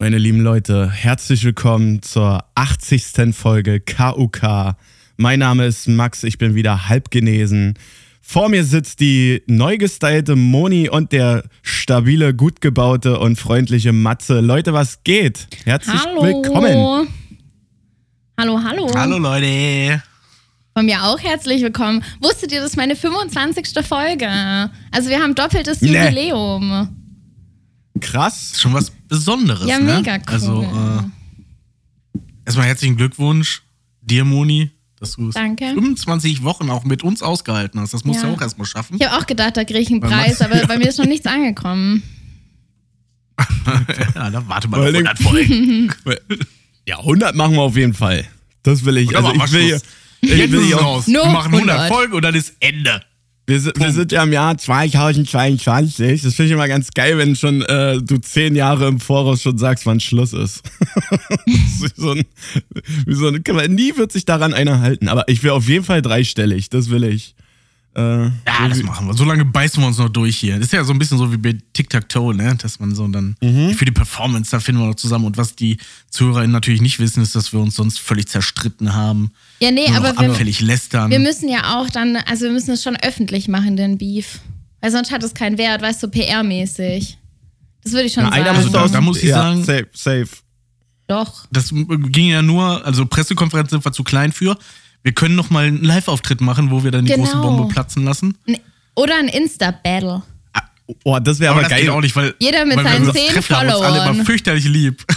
Meine lieben Leute, herzlich willkommen zur 80. Folge KUK. Mein Name ist Max, ich bin wieder halb genesen. Vor mir sitzt die neu gestylte Moni und der stabile, gut gebaute und freundliche Matze. Leute, was geht? Herzlich hallo. willkommen. Hallo, hallo. Hallo Leute. Von mir auch herzlich willkommen. Wusstet ihr, das ist meine 25. Folge? Also wir haben doppeltes Nee. Jubiläum. Krass. Schon was Besonderes, Ja, ne? mega cool. Also, äh, erstmal herzlichen Glückwunsch dir, Moni, dass du es Danke. 25 Wochen auch mit uns ausgehalten hast. Das musst du Ja. auch erstmal schaffen. Ich habe auch gedacht, da kriege ich einen Weil Preis, man- aber bei mir ist noch nichts angekommen. ja, dann warte mal Vor auf allen 100 Folgen. Ja, 100 machen wir auf jeden Fall. Das will ich. Also ich will, Schluss? ich will hier- raus. Nur wir machen 100 100. Folgen und dann ist Ende. Wir, sind- wir sind ja im Jahr 2022. Das finde ich immer ganz geil, wenn schon äh, du zehn Jahre im Voraus schon sagst, wann Schluss ist. ist wie so ein, wie so ein, nie wird sich daran einer halten. Aber ich will auf jeden Fall dreistellig. Das will ich. Äh, Ja, das machen wir. So lange beißen wir uns noch durch hier. Das ist ja so ein bisschen so wie bei Tic-Tac-Toe, ne? Dass man so dann Mhm. für die Performance, da finden wir noch zusammen. Und was die ZuhörerInnen natürlich nicht wissen, ist, dass wir uns sonst völlig zerstritten haben. Ja, nee, aber wir, anfällig lästern. wir müssen ja auch dann, also wir müssen es schon öffentlich machen, den Beef. Weil sonst hat es keinen Wert, weißt du, PR-mäßig. Das würde ich schon na, sagen. muss Also da- da muss ich ja, sagen- Safe, safe. Doch. Das ging ja nur, also Pressekonferenz sind wir zu klein für. Wir können noch mal einen Live-Auftritt machen, wo wir dann die Genau. große Bombe platzen lassen. Oder ein Insta-Battle. Oh, das wäre Aber, aber, das geil. geht auch nicht, weil, Jeder mit weil seinen uns 10 treffen, haben uns alle Followern. immer fürchterlich lieb.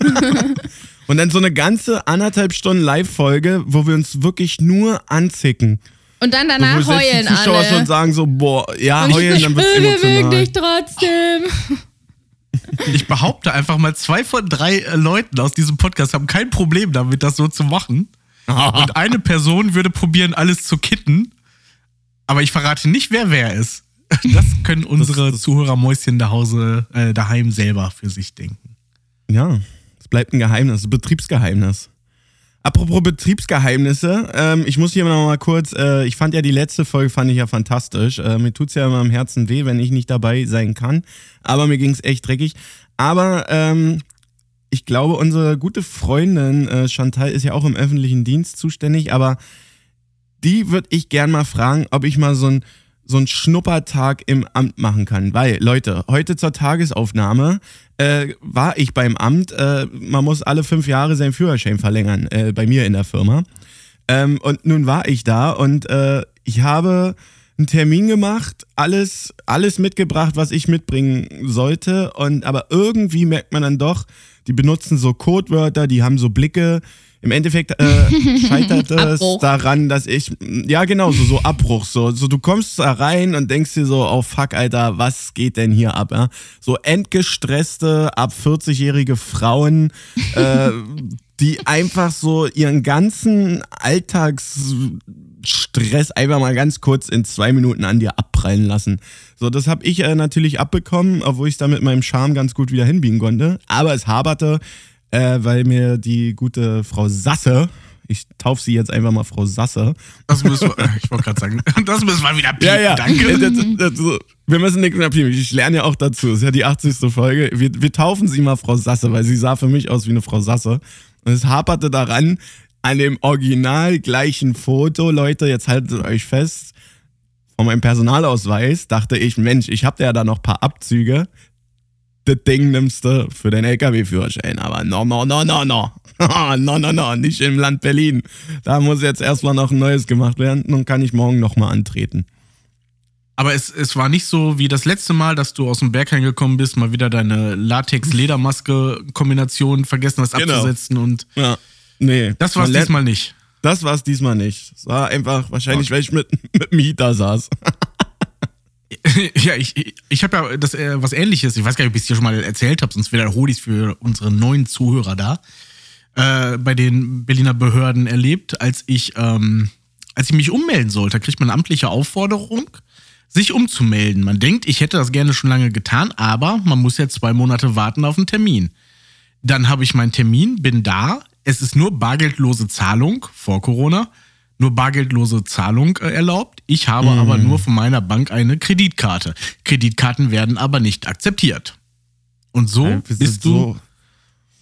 Und dann so eine ganze anderthalb Stunden Live-Folge, wo wir uns wirklich nur anzicken. Und dann So, danach wo selbst heulen die Zuschauer alle. schon sagen so, boah, ja, Und heulen, so, dann wird's wir emotional. dich trotzdem. Ich behaupte einfach mal, zwei von drei äh, Leuten aus diesem Podcast haben kein Problem damit, das so zu machen. Und eine Person würde probieren, alles zu kitten. Aber ich verrate nicht, wer wer ist. Das können unsere das- Zuhörermäuschen da Hause, äh, daheim selber für sich denken. Ja, bleibt ein Geheimnis, ein Betriebsgeheimnis. Apropos Betriebsgeheimnisse, ähm, ich muss hier noch mal kurz, äh, ich fand ja die letzte Folge, fand ich ja fantastisch. Äh, mir tut's ja immer am Herzen weh, wenn ich nicht dabei sein kann. Aber mir ging's echt dreckig. Aber ähm, ich glaube, unsere gute Freundin äh, Chantal ist ja auch im öffentlichen Dienst zuständig, aber die würde ich gern mal fragen, ob ich mal so ein so einen Schnuppertag im Amt machen kann. Weil, Leute, heute zur Tagesaufnahme äh, war ich beim Amt. Äh, man muss alle fünf Jahre seinen Führerschein verlängern, äh, bei mir in der Firma. Ähm, und nun war ich da und äh, ich habe einen Termin gemacht, alles, alles mitgebracht, was ich mitbringen sollte. Und aber irgendwie merkt man dann doch, die benutzen so Codewörter, die haben so Blicke. Im Endeffekt äh, scheitert es daran, dass ich, ja genau, so, so Abbruch, so, so du kommst da rein und denkst dir so, oh fuck, Alter, was geht denn hier ab? Ja? So entgestresste, ab 40-jährige Frauen, äh, die einfach so ihren ganzen Alltagsstress einfach mal ganz kurz in zwei Minuten an dir abprallen lassen. So, das habe ich äh, natürlich abbekommen, obwohl ich da mit meinem Charme ganz gut wieder hinbiegen konnte. Aber es haberte, äh, weil mir die gute Frau Sasse, ich taufe sie jetzt einfach mal Frau Sasse, Das müssen wir, äh, ich wollte gerade sagen, das müssen wir wieder piepen, ja, ja. danke. Das, das, das, wir müssen nichts mehr piepen. Ich lerne ja auch dazu. Das ist ja die 80. Folge. Wir, wir taufen sie mal Frau Sasse, weil sie sah für mich aus wie eine Frau Sasse. Und es haperte daran, an dem original gleichen Foto, Leute, jetzt haltet euch fest, von meinem Personalausweis dachte ich, Mensch, ich habe ja da noch ein paar Abzüge. Das Ding nimmst du für den LKW-Führerschein. Aber no, no, no, no, no. no, no, no, nicht im Land Berlin. Da muss jetzt erstmal noch ein neues gemacht werden. Nun kann ich morgen nochmal antreten. Aber es, es war nicht so wie das letzte Mal, dass du aus dem Berg reingekommen bist, mal wieder deine Latex-Ledermaske-Kombination vergessen hast Genau. abzusetzen und Ja. Nee. das war es diesmal nicht. Das war es diesmal nicht. Es war einfach wahrscheinlich, weil ich mit, mit dem Heater saß. ja, ich, ich habe ja das äh, was ähnliches, ich weiß gar nicht, ob ich es dir schon mal erzählt habe, sonst wiederhole ich es für unsere neuen Zuhörer da, äh, bei den Berliner Behörden erlebt, als ich, ähm, als ich mich ummelden sollte, kriegt man eine amtliche Aufforderung, sich umzumelden. Man denkt, ich hätte das gerne schon lange getan, aber man muss ja zwei Monate warten auf einen Termin. Dann habe ich meinen Termin, bin da. Es ist nur bargeldlose Zahlung vor Corona, nur bargeldlose Zahlung äh, erlaubt. Ich habe aber nur von meiner Bank eine Kreditkarte. Kreditkarten werden aber nicht akzeptiert. Und so Ja, bist du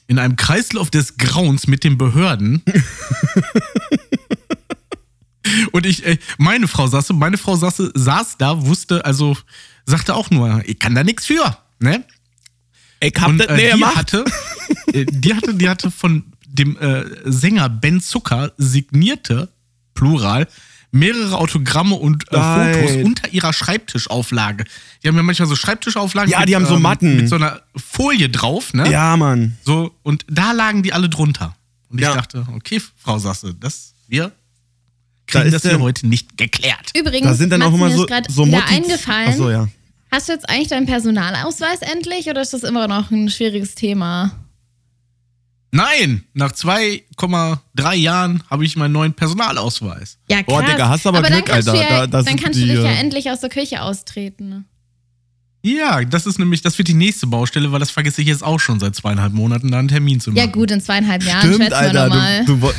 in einem Kreislauf des Grauens mit den Behörden. Und ich, äh, meine Frau saß, meine Frau saß, saß da, wusste, also sagte auch nur, ich kann da nichts für, ne? Ich hab Und das äh, nicht die gemacht. hatte, äh, die hatte, die hatte von dem äh, Sänger Ben Zucker signierte, plural, mehrere Autogramme und äh. Fotos unter ihrer Schreibtischauflage. Die haben ja manchmal so Schreibtischauflagen Ja, die haben so ähm, Matten. mit so einer Folie drauf, ne? Ja, Mann. So, und da lagen die alle drunter. Und ich Ja. dachte, okay, Frau Sasse, das, wir Da kriegen ist das hier heute nicht geklärt. Übrigens, Da sind dann auch immer mir so, so Motiv- eingefallen. Ach so, ja. Hast du jetzt eigentlich deinen Personalausweis endlich oder ist das immer noch ein schwieriges Thema? Nein, nach 2,3 Jahren habe ich meinen neuen Personalausweis. Ja, Boah, krass. Digga, hast aber dann Glück, kannst Alter. Du ja, Da- da dann kannst du die, dich ja äh, endlich aus der Küche austreten. ne? Ja, das ist nämlich, das wird die nächste Baustelle, weil das vergesse ich jetzt auch schon seit zweieinhalb Monaten, da einen Termin zu machen. Ja, gut, in zweieinhalb Jahren Stimmt, schätzen wir Alter. Du, du,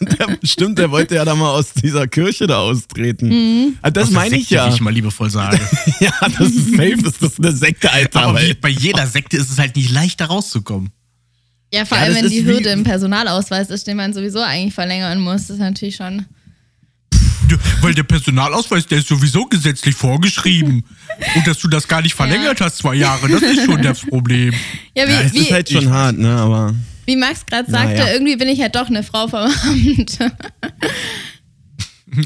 der, stimmt, der wollte ja da mal aus dieser Kirche da austreten. Mhm. Ah, Das meine ich ja. Wie ich mal liebevoll sage. Ja, das ist safe, ist das eine Sekte, Alter. Aber bei jeder Sekte ist es halt nicht leicht, da rauszukommen. Ja, vor Ja, allem, wenn die Hürde im Personalausweis ist, den man sowieso eigentlich verlängern muss, das ist natürlich schon. Ja, Weil der Personalausweis, der ist sowieso gesetzlich vorgeschrieben. Und dass du das gar nicht verlängert hast, zwei Jahre, das ist schon das Problem. Ja, wie, ja, es wie, ist halt schon ich- hart, ne? Aber wie Max gerade sagte, Naja. irgendwie bin ich ja doch eine Frau vom Amt.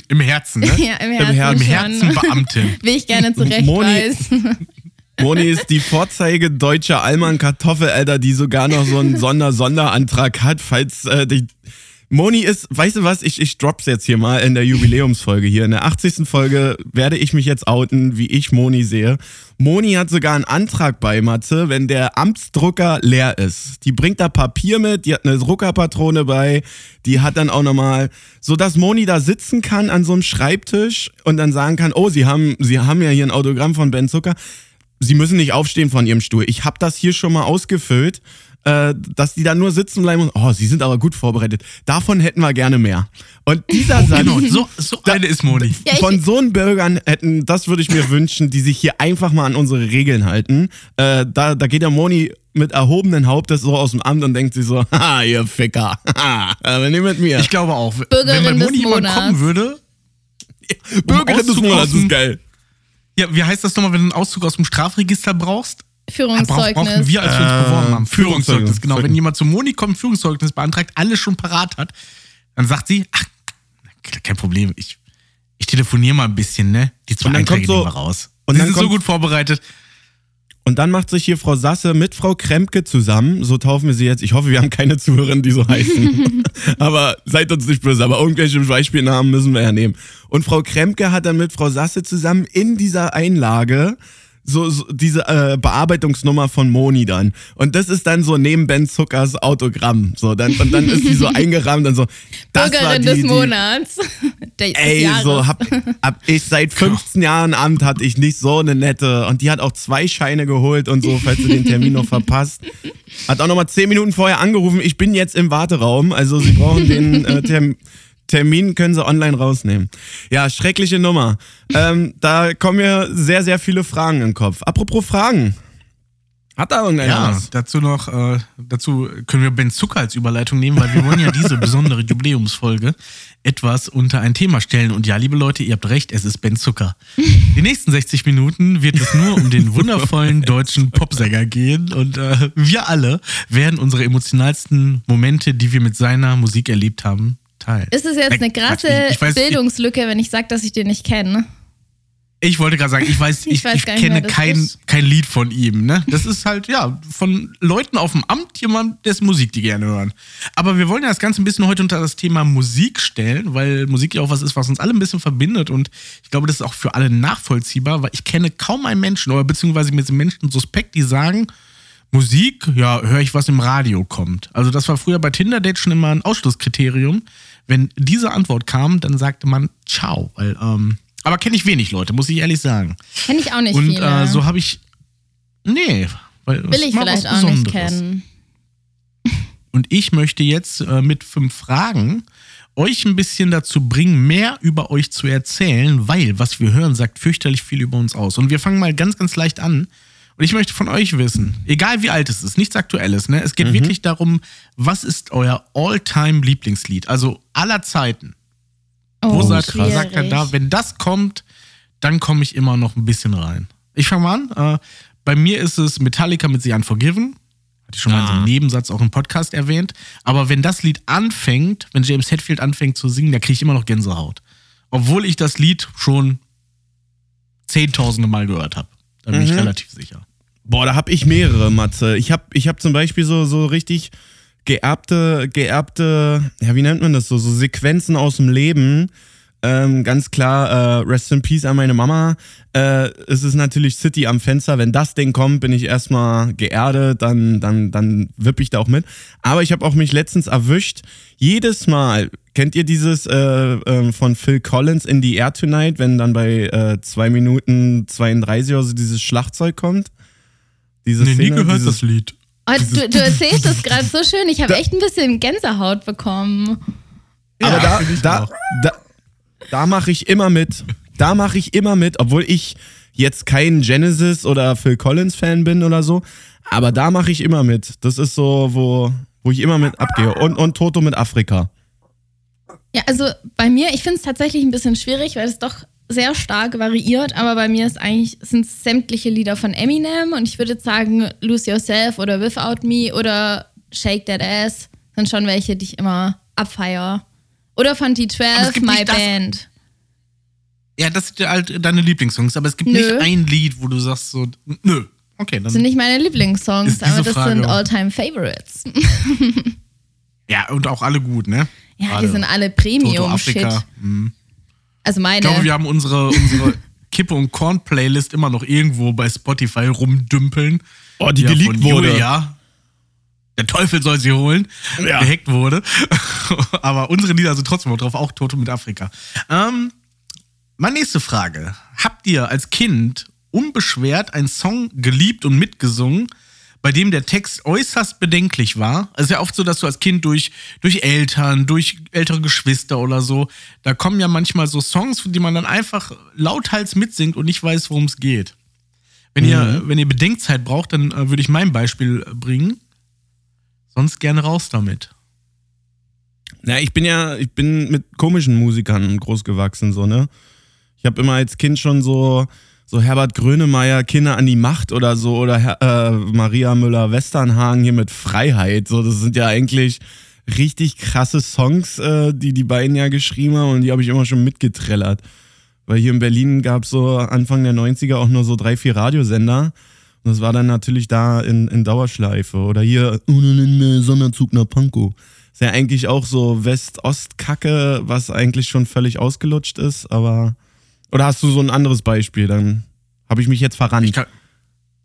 Im Herzen, ne? ja, im Herzen, Herzen. Im schon. Herzen Beamtin. Wie ich gerne Moni- zurechtweise. Moni ist die Vorzeige deutscher Allmann Kartoffel, Alter, die sogar noch so einen Sonder-Sonderantrag hat, falls äh, die. Moni ist, weißt du was, ich, ich drop's jetzt hier mal in der Jubiläumsfolge hier. In der 80. Folge werde ich mich jetzt outen, wie ich Moni sehe. Moni hat sogar einen Antrag bei Matze, wenn der Amtsdrucker leer ist. Die bringt da Papier mit, die hat eine Druckerpatrone bei, die hat dann auch nochmal, so dass Moni da sitzen kann an so einem Schreibtisch und dann sagen kann, oh, sie haben, sie haben ja hier ein Autogramm von Ben Zucker. Sie müssen nicht aufstehen von Ihrem Stuhl. Ich habe das hier schon mal ausgefüllt, äh, dass die da nur sitzen bleiben und, oh, Sie sind aber gut vorbereitet. Davon hätten wir gerne mehr. Und dieser Satz, Genau, so, so eine ist Moni. Ja, von so einen Bürgern hätten, das würde ich mir wünschen, die sich hier einfach mal an unsere Regeln halten. Äh, da, da geht der Moni mit erhobenen Hauptes so aus dem Amt und denkt sich so, haha, ihr Ficker, aber nicht mit mir. Ich glaube auch. Bürgerin wenn bei des Moni jemand kommen würde, Bürgerin des Auszug Monats ist geil. Ja, wie heißt das nochmal, wenn du einen Auszug aus dem Strafregister brauchst? Brauch, Führungszeugnis. brauchen wir, als wir uns Äh, beworben haben. Führungszeugnis, Führungszeugnis. genau. Wenn jemand zu Moni kommt, Führungszeugnis beantragt, alles schon parat hat, dann sagt sie, ach, kein Problem, ich, ich telefoniere mal ein bisschen, ne? Die zwei Und dann Einträge kommt so- nehmen wir raus. und sie dann sind so kommt- gut vorbereitet. Und dann macht sich hier Frau Sasse mit Frau Kremke zusammen, so taufen wir sie jetzt. Ich hoffe, wir haben keine Zuhörerinnen, die so heißen. aber seid uns nicht böse, aber irgendwelche Beispielnamen müssen wir ja nehmen. Und Frau Kremke hat dann mit Frau Sasse zusammen in dieser Einlage so, so diese äh, Bearbeitungsnummer von Moni dann. Und das ist dann so neben Ben Zuckers Autogramm. So, dann, und dann ist die so eingerahmt und so. Das war Bürgerin die, des die, Monats. Des Ey, Jahres. so hab, hab ich seit 15 Jahren Amt hatte ich nicht so eine nette. Und die hat auch zwei Scheine geholt und so, falls du den Termin noch verpasst. Hat auch nochmal 10 Minuten vorher angerufen, ich bin jetzt im Warteraum. Also sie brauchen den äh, Term Termin, können sie online rausnehmen. Ja, schreckliche Nummer. Ähm, da kommen mir sehr, sehr viele Fragen in den Kopf. Apropos Fragen. Hat da irgendeiner Ja, was? dazu noch, äh, dazu können wir Ben Zucker als Überleitung nehmen, weil wir wollen ja diese besondere Jubiläumsfolge etwas unter ein Thema stellen. Und ja, liebe Leute, ihr habt recht, es ist Ben Zucker. Die nächsten 60 Minuten wird es nur um den wundervollen deutschen Popsänger gehen und äh, wir alle werden unsere emotionalsten Momente, die wir mit seiner Musik erlebt haben, teilen. Ist es jetzt eine krasse ich- ich weiß- Bildungslücke, wenn ich sage, dass ich den nicht kenne? Ich wollte gerade sagen, ich weiß, Ich ich, weiß ich kenne das kein, ist. kein Lied von ihm. Ne? Das ist halt, ja, von Leuten auf dem Amt jemand, dessen Musik die gerne hören. Aber wir wollen ja das Ganze ein bisschen heute unter das Thema Musik stellen, weil Musik ja auch was ist, was uns alle ein bisschen verbindet. Und ich glaube, das ist auch für alle nachvollziehbar, weil ich kenne kaum einen Menschen, oder beziehungsweise mir sind Menschen suspekt, die sagen, Musik, ja, höre ich, was im Radio kommt. Also das war früher bei Tinder Date schon immer ein Ausschlusskriterium. Wenn diese Antwort kam, dann sagte man Ciao, weil ähm, Aber kenne ich wenig Leute, muss ich ehrlich sagen. Kenne ich auch nicht Und viele. äh, so habe ich. Nee. Weil Will ich vielleicht auch nicht kennen. Und ich möchte jetzt äh, mit fünf Fragen euch ein bisschen dazu bringen, mehr über euch zu erzählen, weil was wir hören, sagt fürchterlich viel über uns aus. Und wir fangen mal ganz, ganz leicht an. Und ich möchte von euch wissen, egal wie alt es ist, nichts Aktuelles, ne? Es geht wirklich darum, was ist euer All-Time-Lieblingslied? Also aller Zeiten. Wo Oh, sagt, sagt er da, wenn das kommt, dann komme ich immer noch ein bisschen rein. Ich fange mal an. Äh, bei mir ist es Metallica mit The Unforgiven. Hatte ich schon mal in so einem Ah. Nebensatz auch im Podcast erwähnt. Aber wenn das Lied anfängt, wenn James Hetfield anfängt zu singen, da kriege ich immer noch Gänsehaut. Obwohl ich das Lied schon zehntausende Mal gehört habe. Da bin ich Mhm. relativ sicher. Boah, da hab ich mehrere, Matze. Ich hab, ich hab zum Beispiel so, so richtig geerbte, geerbte, ja, wie nennt man das so, so Sequenzen aus dem Leben. Ähm, ganz klar, äh, Rest in Peace an meine Mama. Äh, es ist natürlich City am Fenster. Wenn das Ding kommt, bin ich erstmal geerdet, dann, dann, dann wipp ich da auch mit. Aber ich habe auch mich letztens erwischt. Jedes Mal, kennt ihr dieses äh, ähm, von Phil Collins in the Air Tonight, wenn dann bei äh, 2 Minuten 32 oder so dieses Schlagzeug kommt? Diese Nee, nie Szene, gehört dieses, das Lied. Oh, du, du erzählst das gerade so schön. Ich habe echt ein bisschen Gänsehaut bekommen. Aber Ja, da, da, da, da mache ich immer mit. Da mache ich immer mit, obwohl ich jetzt kein Genesis oder Phil Collins Fan bin oder so. Aber da mache ich immer mit. Das ist so, wo, wo ich immer mit abgehe. Und, und Toto mit Afrika. Ja, also bei mir, ich finde es tatsächlich ein bisschen schwierig, weil es doch sehr stark variiert, aber bei mir ist eigentlich, sind sämtliche Lieder von Eminem und ich würde jetzt sagen, Lose Yourself oder Without Me oder Shake That Ass sind schon welche, die ich immer abfeier. Oder von Aber es T12, gibt My nicht das- Band. Ja, das sind halt deine Lieblingssongs, aber es gibt Nö. nicht ein Lied, wo du sagst so, nö. Okay, dann. Das sind nicht meine Lieblingssongs, aber das Frage sind auch- All-Time Favorites. ja, und auch alle gut, ne? Ja, Gerade die sind alle Premium-Shit. Mhm. Also meine. Ich glaube, wir haben unsere, unsere Kippe- und Korn-Playlist immer noch irgendwo bei Spotify rumdümpeln. Oh, die ja geleakt von wurde. Julia. Der Teufel soll sie holen. Ja. Gehackt wurde. Aber unsere Lieder sind trotzdem noch drauf, auch Toto mit Afrika. Ähm, meine nächste Frage. Habt ihr als Kind unbeschwert einen Song geliebt und mitgesungen, bei dem der Text äußerst bedenklich war? Es ist ja oft so, dass du als Kind durch, durch Eltern, durch ältere Geschwister oder so, da kommen ja manchmal so Songs, die man dann einfach lauthals mitsingt und nicht weiß, worum es geht. Wenn, ihr, wenn ihr Bedenkzeit braucht, dann äh, würde ich mein Beispiel äh, bringen. Sonst gerne raus damit. Ja, ich bin ja, ich bin mit komischen Musikern groß gewachsen, so, ne? Ich habe immer als Kind schon so, so Herbert Grönemeyer, Kinder an die Macht oder so, oder äh, Maria Müller-Westernhagen hier mit Freiheit. So, das sind ja eigentlich richtig krasse Songs, äh, die die beiden ja geschrieben haben und die habe ich immer schon mitgetrellert. Weil hier in Berlin gab es so Anfang der 90er auch nur so drei, vier Radiosender. Und das war dann natürlich da in, in Dauerschleife. Oder hier Sonderzug nach Pankow. Ist ja eigentlich auch so West-Ost-Kacke, was eigentlich schon völlig ausgelutscht ist, aber. Oder hast du so ein anderes Beispiel? Dann habe ich mich jetzt verrannt. Ich kann,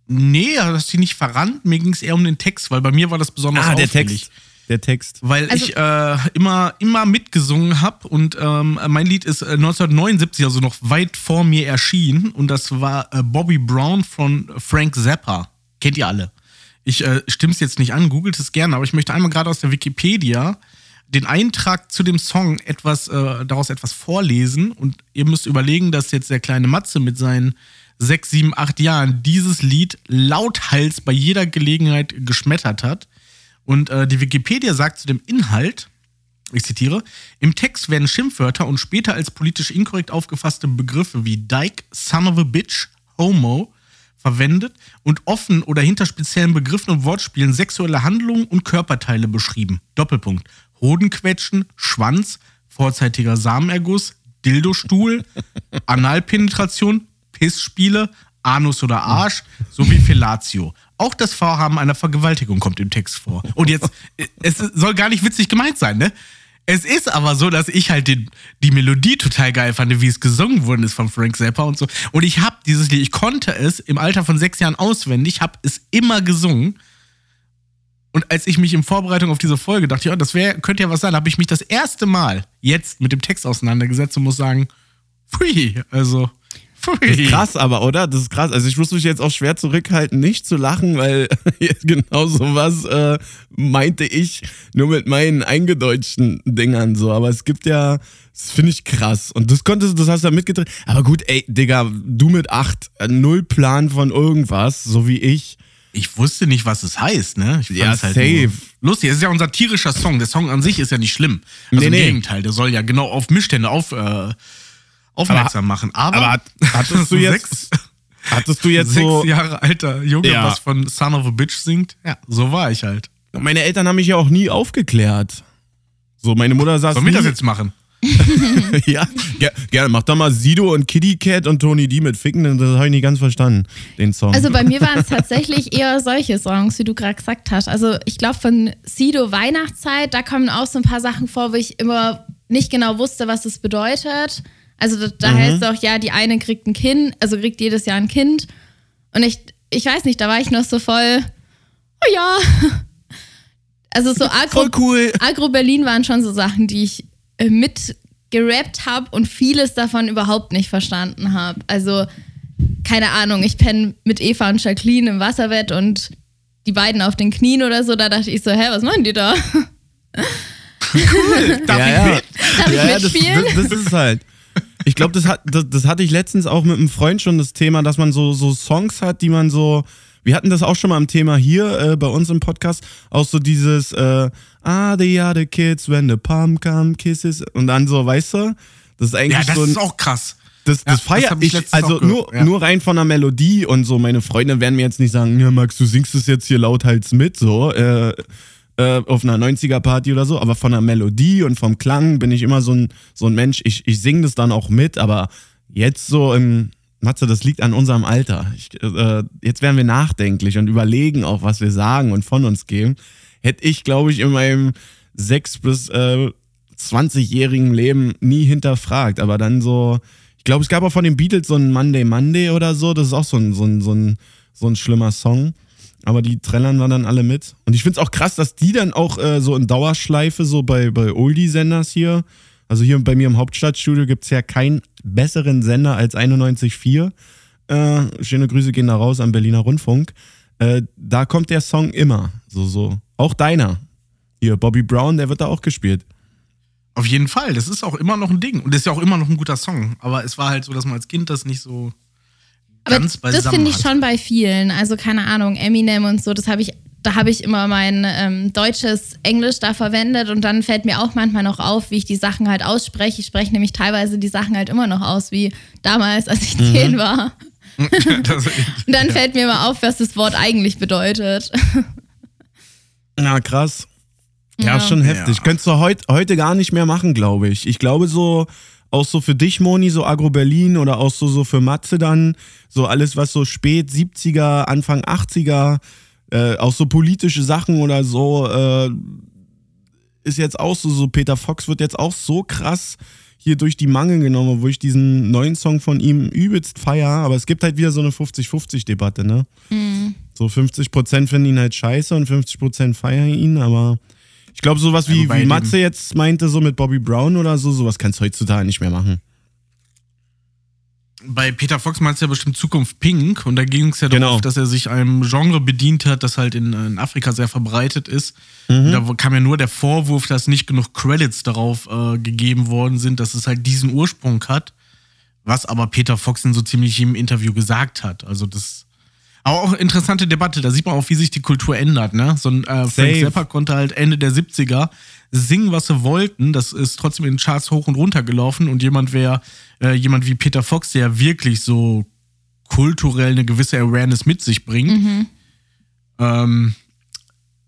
nee, hast du nicht verrannt. Mir ging es eher um den Text, weil bei mir war das besonders ah, der auffällig. Text. Der Text. Weil Also- ich äh, immer, immer mitgesungen habe und ähm, mein Lied ist äh, 1979, also noch weit vor mir erschienen und das war äh, Bobby Brown von Frank Zappa. Kennt ihr alle? Ich äh, stimm's jetzt nicht an, googelt es gerne, aber ich möchte einmal gerade aus der Wikipedia den Eintrag zu dem Song etwas, äh, daraus etwas vorlesen und ihr müsst überlegen, dass jetzt der kleine Matze mit seinen sechs, sieben, acht Jahren dieses Lied lauthals bei jeder Gelegenheit geschmettert hat. Und äh, die Wikipedia sagt zu dem Inhalt, ich zitiere, im Text werden Schimpfwörter und später als politisch inkorrekt aufgefasste Begriffe wie Dyke, Son of a Bitch, Homo verwendet und offen oder hinter speziellen Begriffen und Wortspielen sexuelle Handlungen und Körperteile beschrieben. Doppelpunkt. Hodenquetschen, Schwanz, vorzeitiger Samenerguss, Dildostuhl, Analpenetration, Pissspiele, Anus oder Arsch sowie Fellatio. Auch das Vorhaben einer Vergewaltigung kommt im Text vor. Und jetzt, es soll gar nicht witzig gemeint sein, ne? Es ist aber so, dass ich halt den, die Melodie total geil fand, wie es gesungen worden ist von Frank Zappa und so. Und ich habe dieses Lied, ich konnte es im Alter von sechs Jahren auswendig, habe es immer gesungen. Und als ich mich in Vorbereitung auf diese Folge dachte, ja, das wär, könnte ja was sein, habe ich mich das erste Mal jetzt mit dem Text auseinandergesetzt und muss sagen, Pfui, also. Pfui. Das ist krass aber, oder? Das ist krass. Also ich muss mich jetzt auch schwer zurückhalten, nicht zu lachen, weil genau sowas äh, meinte ich nur mit meinen eingedeutschten Dingern so. Aber es gibt ja, das finde ich krass. Und das konntest, das hast du ja mitgedreht. Aber gut, ey, Digga, du mit acht, äh, null Plan von irgendwas, so wie ich. Ich wusste nicht, was es heißt, ne? Ich Ja, halt safe. Lustig, es ist ja ein satirischer Song. Der Song an sich ist ja nicht schlimm. Also Nee, im nee. Gegenteil, der soll ja genau auf Missstände auf, äh, aufmerksam machen. Aber, aber hat- hattest du jetzt sechs, Hattest du jetzt sechs so. Jahre alter Junge, Ja. was von Son of a Bitch singt? Ja, so war ich halt. Meine Eltern haben mich ja auch nie aufgeklärt. So, meine Mutter saß. Sollen wir das jetzt machen? ja, ger gerne. Mach doch mal Sido und Kitty Cat und Tony D mit Ficken, denn das habe ich nicht ganz verstanden, den Song. Also bei mir waren es tatsächlich eher solche Songs, wie du gerade gesagt hast. Also ich glaube von Sido Weihnachtszeit, da kommen auch so ein paar Sachen vor, wo ich immer nicht genau wusste, was es bedeutet. Also da, da heißt es auch, ja, die eine kriegt ein Kind, also kriegt jedes Jahr ein Kind. Und ich, ich weiß nicht, da war ich noch so voll, oh ja. Also so Agro, Voll cool. Agro Berlin waren schon so Sachen, die ich äh, mit gerappt habe und vieles davon überhaupt nicht verstanden habe. Also, keine Ahnung, ich penne mit Eva und Jacqueline im Wasserbett und die beiden auf den Knien oder so. Da dachte ich so, hä, was machen die da? Darf ja, ich ja. mit? Darf ich ja, ja, das, mitspielen? das, das ist es halt. Ich glaube, das, hat, das, das hatte ich letztens auch mit einem Freund schon das Thema, dass man so, so Songs hat, die man so. Wir hatten das auch schon mal im Thema hier äh, bei uns im Podcast, auch so dieses äh, Ah, the other kids when the palm come kisses und dann so, weißt du? Das ist eigentlich Ja, das so ein, ist auch krass. Das, Ja, das das feier hab ich ich, also nur, ja. nur rein von der Melodie und so. Meine Freunde werden mir jetzt nicht sagen, ja, Max, du singst es jetzt hier lauthals mit, so, äh, äh, auf einer 90er-Party oder so. Aber von der Melodie und vom Klang bin ich immer so ein, so ein Mensch. Ich, ich singe das dann auch mit, aber jetzt so im, Matze, das liegt an unserem Alter. Ich, äh, jetzt werden wir nachdenklich und überlegen auch, was wir sagen und von uns geben. Hätte ich, glaube ich, in meinem 6 bis äh, 20-jährigen Leben nie hinterfragt. Aber dann so, ich glaube, es gab auch von den Beatles so ein Monday Monday oder so. Das ist auch so ein, so ein, so ein, so ein schlimmer Song. Aber die trällern wir dann alle mit. Und ich finde es auch krass, dass die dann auch äh, so in Dauerschleife, so bei, bei Oldie-Senders hier, also hier bei mir im Hauptstadtstudio gibt es ja keinen besseren Sender als 91.4. Äh, schöne Grüße gehen da raus am Berliner Rundfunk. Äh, da kommt der Song immer. So, so. Auch deiner. Hier, Bobby Brown, der wird da auch gespielt. Auf jeden Fall, das ist auch immer noch ein Ding. Und das ist ja auch immer noch ein guter Song. Aber es war halt so, dass man als Kind das nicht so Aber ganz das beisammen finde ich hat. schon bei vielen. Also keine Ahnung, Eminem und so, das habe ich, da habe ich immer mein ähm, deutsches Englisch da verwendet und dann fällt mir auch manchmal noch auf, wie ich die Sachen halt ausspreche. Ich spreche nämlich teilweise die Sachen halt immer noch aus, wie damals, als ich zehn war. das, Und dann fällt mir immer auf, was das Wort eigentlich bedeutet. Na, krass. Ja, Ja. schon heftig. Ja. Könntest du heut, heute gar nicht mehr machen, glaube ich. Ich glaube so, auch so für dich, Moni, so Agro Berlin oder auch so, so für Matze dann, so alles, was so spät 70er, Anfang 80er, äh, auch so politische Sachen oder so, äh, ist jetzt auch so, so Peter Fox wird jetzt auch so krass hier durch die Mangel genommen, wo ich diesen neuen Song von ihm übelst feier, aber es gibt halt wieder so eine 50-50-Debatte, ne? So 50% finden ihn halt scheiße und 50% feiern ihn, aber ich glaube, sowas wie, wie Matze jetzt meinte, so mit Bobby Brown oder so, sowas kannst du heutzutage nicht mehr machen. Bei Peter Fox meinst du ja bestimmt Zukunft Pink. Und da ging es ja Genau. darauf, dass er sich einem Genre bedient hat, das halt in, in Afrika sehr verbreitet ist. Mhm. Da kam ja nur der Vorwurf, dass nicht genug Credits darauf äh, gegeben worden sind, dass es halt diesen Ursprung hat. Was aber Peter Fox in so ziemlich jedem Interview gesagt hat. Also das. Aber auch interessante Debatte, da sieht man auch, wie sich die Kultur ändert, ne? So ein äh, Frank. Zappa konnte halt Ende der 70er singen, was sie wollten. Das ist trotzdem in den Charts hoch und runter gelaufen. Und jemand wäre, äh, jemand wie Peter Fox, der wirklich so kulturell eine gewisse Awareness mit sich bringt, ähm,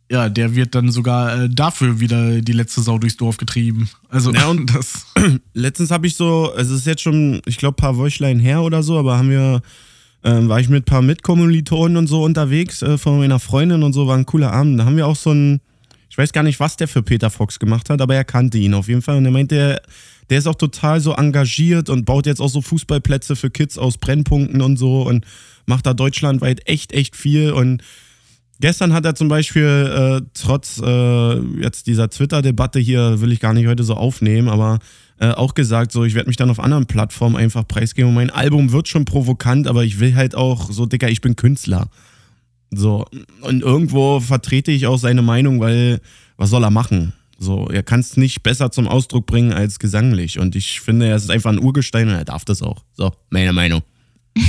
ja, der wird dann sogar äh, dafür wieder die letzte Sau durchs Dorf getrieben. Also Ja, und- das. Letztens habe ich so, es ist jetzt schon, ich glaube, ein paar Wöchlein her oder so, aber haben wir, ähm, war ich mit ein paar Mitkommilitonen und so unterwegs äh, von meiner Freundin und so, war ein cooler Abend. Da haben wir auch so ein, ich weiß gar nicht, was der für Peter Fox gemacht hat, aber er kannte ihn auf jeden Fall und er meinte, der, ist auch total so engagiert und baut jetzt auch so Fußballplätze für Kids aus Brennpunkten und so und macht da deutschlandweit echt, echt viel und Gestern hat er zum Beispiel, äh, trotz äh, jetzt dieser Twitter-Debatte hier, will ich gar nicht heute so aufnehmen, aber äh, auch gesagt, so, ich werde mich dann auf anderen Plattformen einfach preisgeben. Und mein Album wird schon provokant, aber ich will halt auch so, Dicker, ich bin Künstler. So, und irgendwo vertrete ich auch seine Meinung, weil was soll er machen? So, er kann es nicht besser zum Ausdruck bringen als gesanglich. Und ich finde, er ist einfach ein Urgestein und er darf das auch. So, meine Meinung.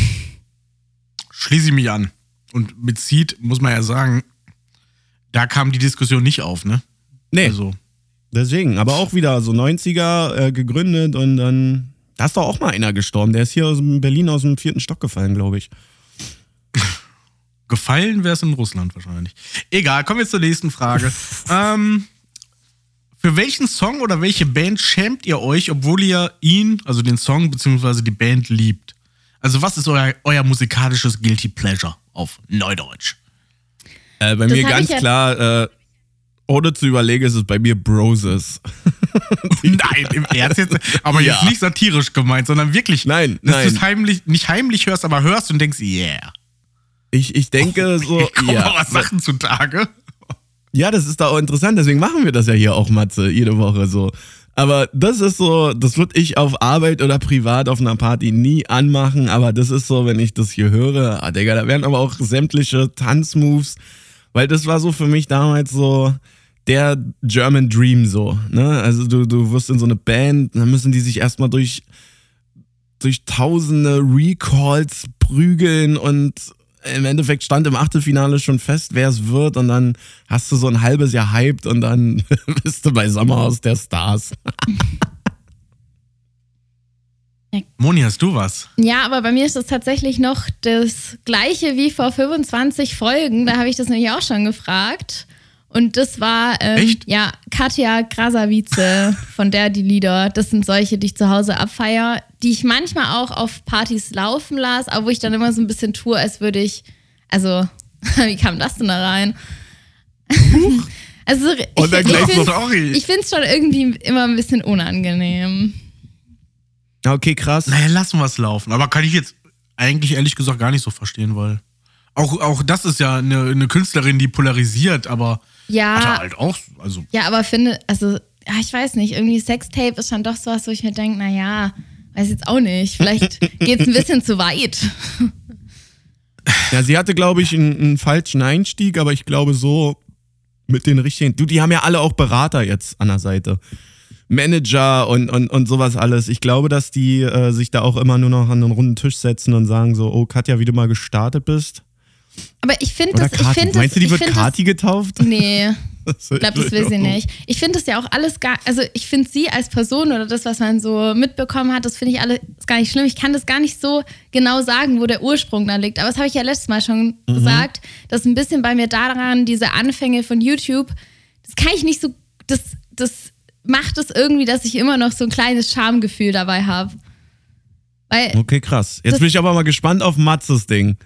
Schließe ich mich an. Und mit Seed muss man ja sagen, da kam die Diskussion nicht auf, ne? Nee. Also. Deswegen, aber auch wieder so 90er äh, gegründet und dann. Da ist doch auch mal einer gestorben. Der ist hier aus Berlin aus dem vierten Stock gefallen, glaube ich. Gefallen wäre es in Russland wahrscheinlich. Egal, kommen wir zur nächsten Frage. ähm, für welchen Song oder welche Band schämt ihr euch, obwohl ihr ihn, also den Song bzw. die Band liebt? Also was ist euer, euer musikalisches Guilty Pleasure auf Neudeutsch? Äh, bei das mir ganz ja klar, äh, ohne zu überlegen, ist es bei mir Broses. nein, im Ernst jetzt, aber ja. jetzt nicht satirisch gemeint, sondern wirklich, nein, dass du es heimlich, nicht heimlich hörst, aber hörst und denkst, yeah. Ich, ich denke oh, so, ich ja. was Sachen zutage. Ja, das ist da auch interessant, deswegen machen wir das ja hier auch, Matze, jede Woche so. Aber das ist so, das würde ich auf Arbeit oder privat auf einer Party nie anmachen. Aber das ist so, wenn ich das hier höre, ah, Digga, da werden aber auch sämtliche Tanzmoves, weil das war so für mich damals so der German Dream so. Ne? Also du, du wirst in so eine Band, dann müssen die sich erstmal durch, durch tausende Recalls prügeln und im Endeffekt stand im Achtelfinale schon fest, wer es wird und dann hast du so ein halbes Jahr hyped und dann bist du bei Sommerhaus der Stars. Moni, hast du was? Ja, aber bei mir ist es tatsächlich noch das gleiche wie vor 25 Folgen. Da habe ich das nämlich auch schon gefragt. Und das war ähm, ja Katja Krasavice, von der die Lieder. Das sind solche, die ich zu Hause abfeier, die ich manchmal auch auf Partys laufen las, aber wo ich dann immer so ein bisschen tue, als würde ich. Also, wie kam das denn da rein? also, ich, Und dann ich, ich finde es schon irgendwie immer ein bisschen unangenehm. Okay, krass. Naja, lassen wir es laufen. Aber kann ich jetzt eigentlich ehrlich gesagt gar nicht so verstehen, weil. Auch, auch das ist ja eine, eine Künstlerin, die polarisiert, aber ja. Hat er halt auch, also. Ja, aber finde, also, ja, ich weiß nicht, irgendwie Sextape ist schon doch sowas, wo ich mir denke, naja, weiß jetzt auch nicht. Vielleicht geht es ein bisschen zu weit. Ja, sie hatte, glaube ich, einen, einen, falschen Einstieg, aber ich glaube so mit den richtigen. Du, die haben ja alle auch Berater jetzt an der Seite. Manager und, und, und sowas alles. Ich glaube, dass die äh, sich da auch immer nur noch an einen runden Tisch setzen und sagen so, oh Katja, wie du mal gestartet bist. Aber ich finde das. Ich find Meinst du, die wird Kati getauft? Nee. Ich glaube, das will sie nicht. Ich finde das ja auch alles gar, also ich finde sie als Person oder das, was man so mitbekommen hat, das finde ich alles gar nicht schlimm. Ich kann das gar nicht so genau sagen, wo der Ursprung da liegt. Aber das habe ich ja letztes Mal schon mhm. gesagt, dass ein bisschen bei mir daran, diese Anfänge von YouTube, das kann ich nicht so, das, das macht es irgendwie, dass ich immer noch so ein kleines Schamgefühl dabei habe. okay, krass. Jetzt bin ich aber mal gespannt auf Matzes Ding.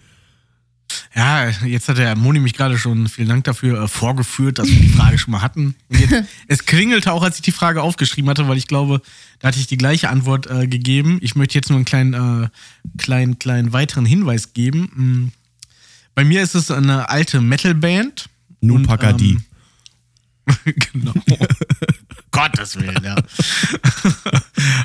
Ja, jetzt hat der Moni mich gerade schon, vielen Dank dafür, äh, vorgeführt, dass wir die Frage schon mal hatten. Jetzt, es klingelte auch, als ich die Frage aufgeschrieben hatte, weil ich glaube, da hatte ich die gleiche Antwort äh, gegeben. Ich möchte jetzt nur einen kleinen, äh, kleinen, kleinen weiteren Hinweis geben. Hm. Bei mir ist es eine alte Metalband. Nupagadi. Ähm, genau. Gottes Willen, ja.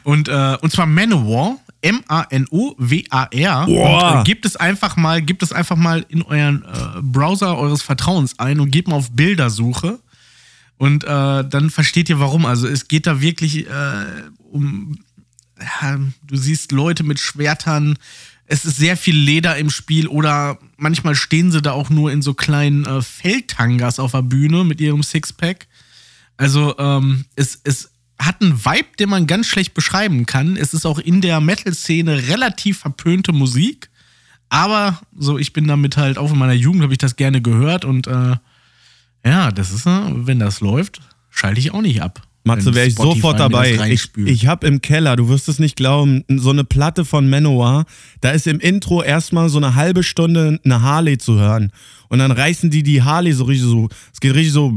und, äh, und zwar Manowar M-A-N-O-W-A-R. Äh, gebt es einfach mal, gebt es einfach mal in euren äh, Browser eures Vertrauens ein und gebt mal auf Bildersuche. Und äh, dann versteht ihr warum. Also es geht da wirklich äh, um. Ja, du siehst Leute mit Schwertern. Es ist sehr viel Leder im Spiel oder manchmal stehen sie da auch nur in so kleinen äh, Feldtangas auf der Bühne mit ihrem Sixpack. Also ähm, es, es hat einen Vibe, den man ganz schlecht beschreiben kann. Es ist auch in der Metal-Szene relativ verpönte Musik. Aber so, ich bin damit halt, auch in meiner Jugend habe ich das gerne gehört und äh, ja, das ist, äh, wenn das läuft, schalte ich auch nicht ab. Matze, wäre ich sofort dabei. Ich, ich habe im Keller, du wirst es nicht glauben, so eine Platte von Manowar. Da ist im Intro erstmal so eine halbe Stunde eine Harley zu hören. Und dann reißen die die Harley so richtig so, es geht richtig so.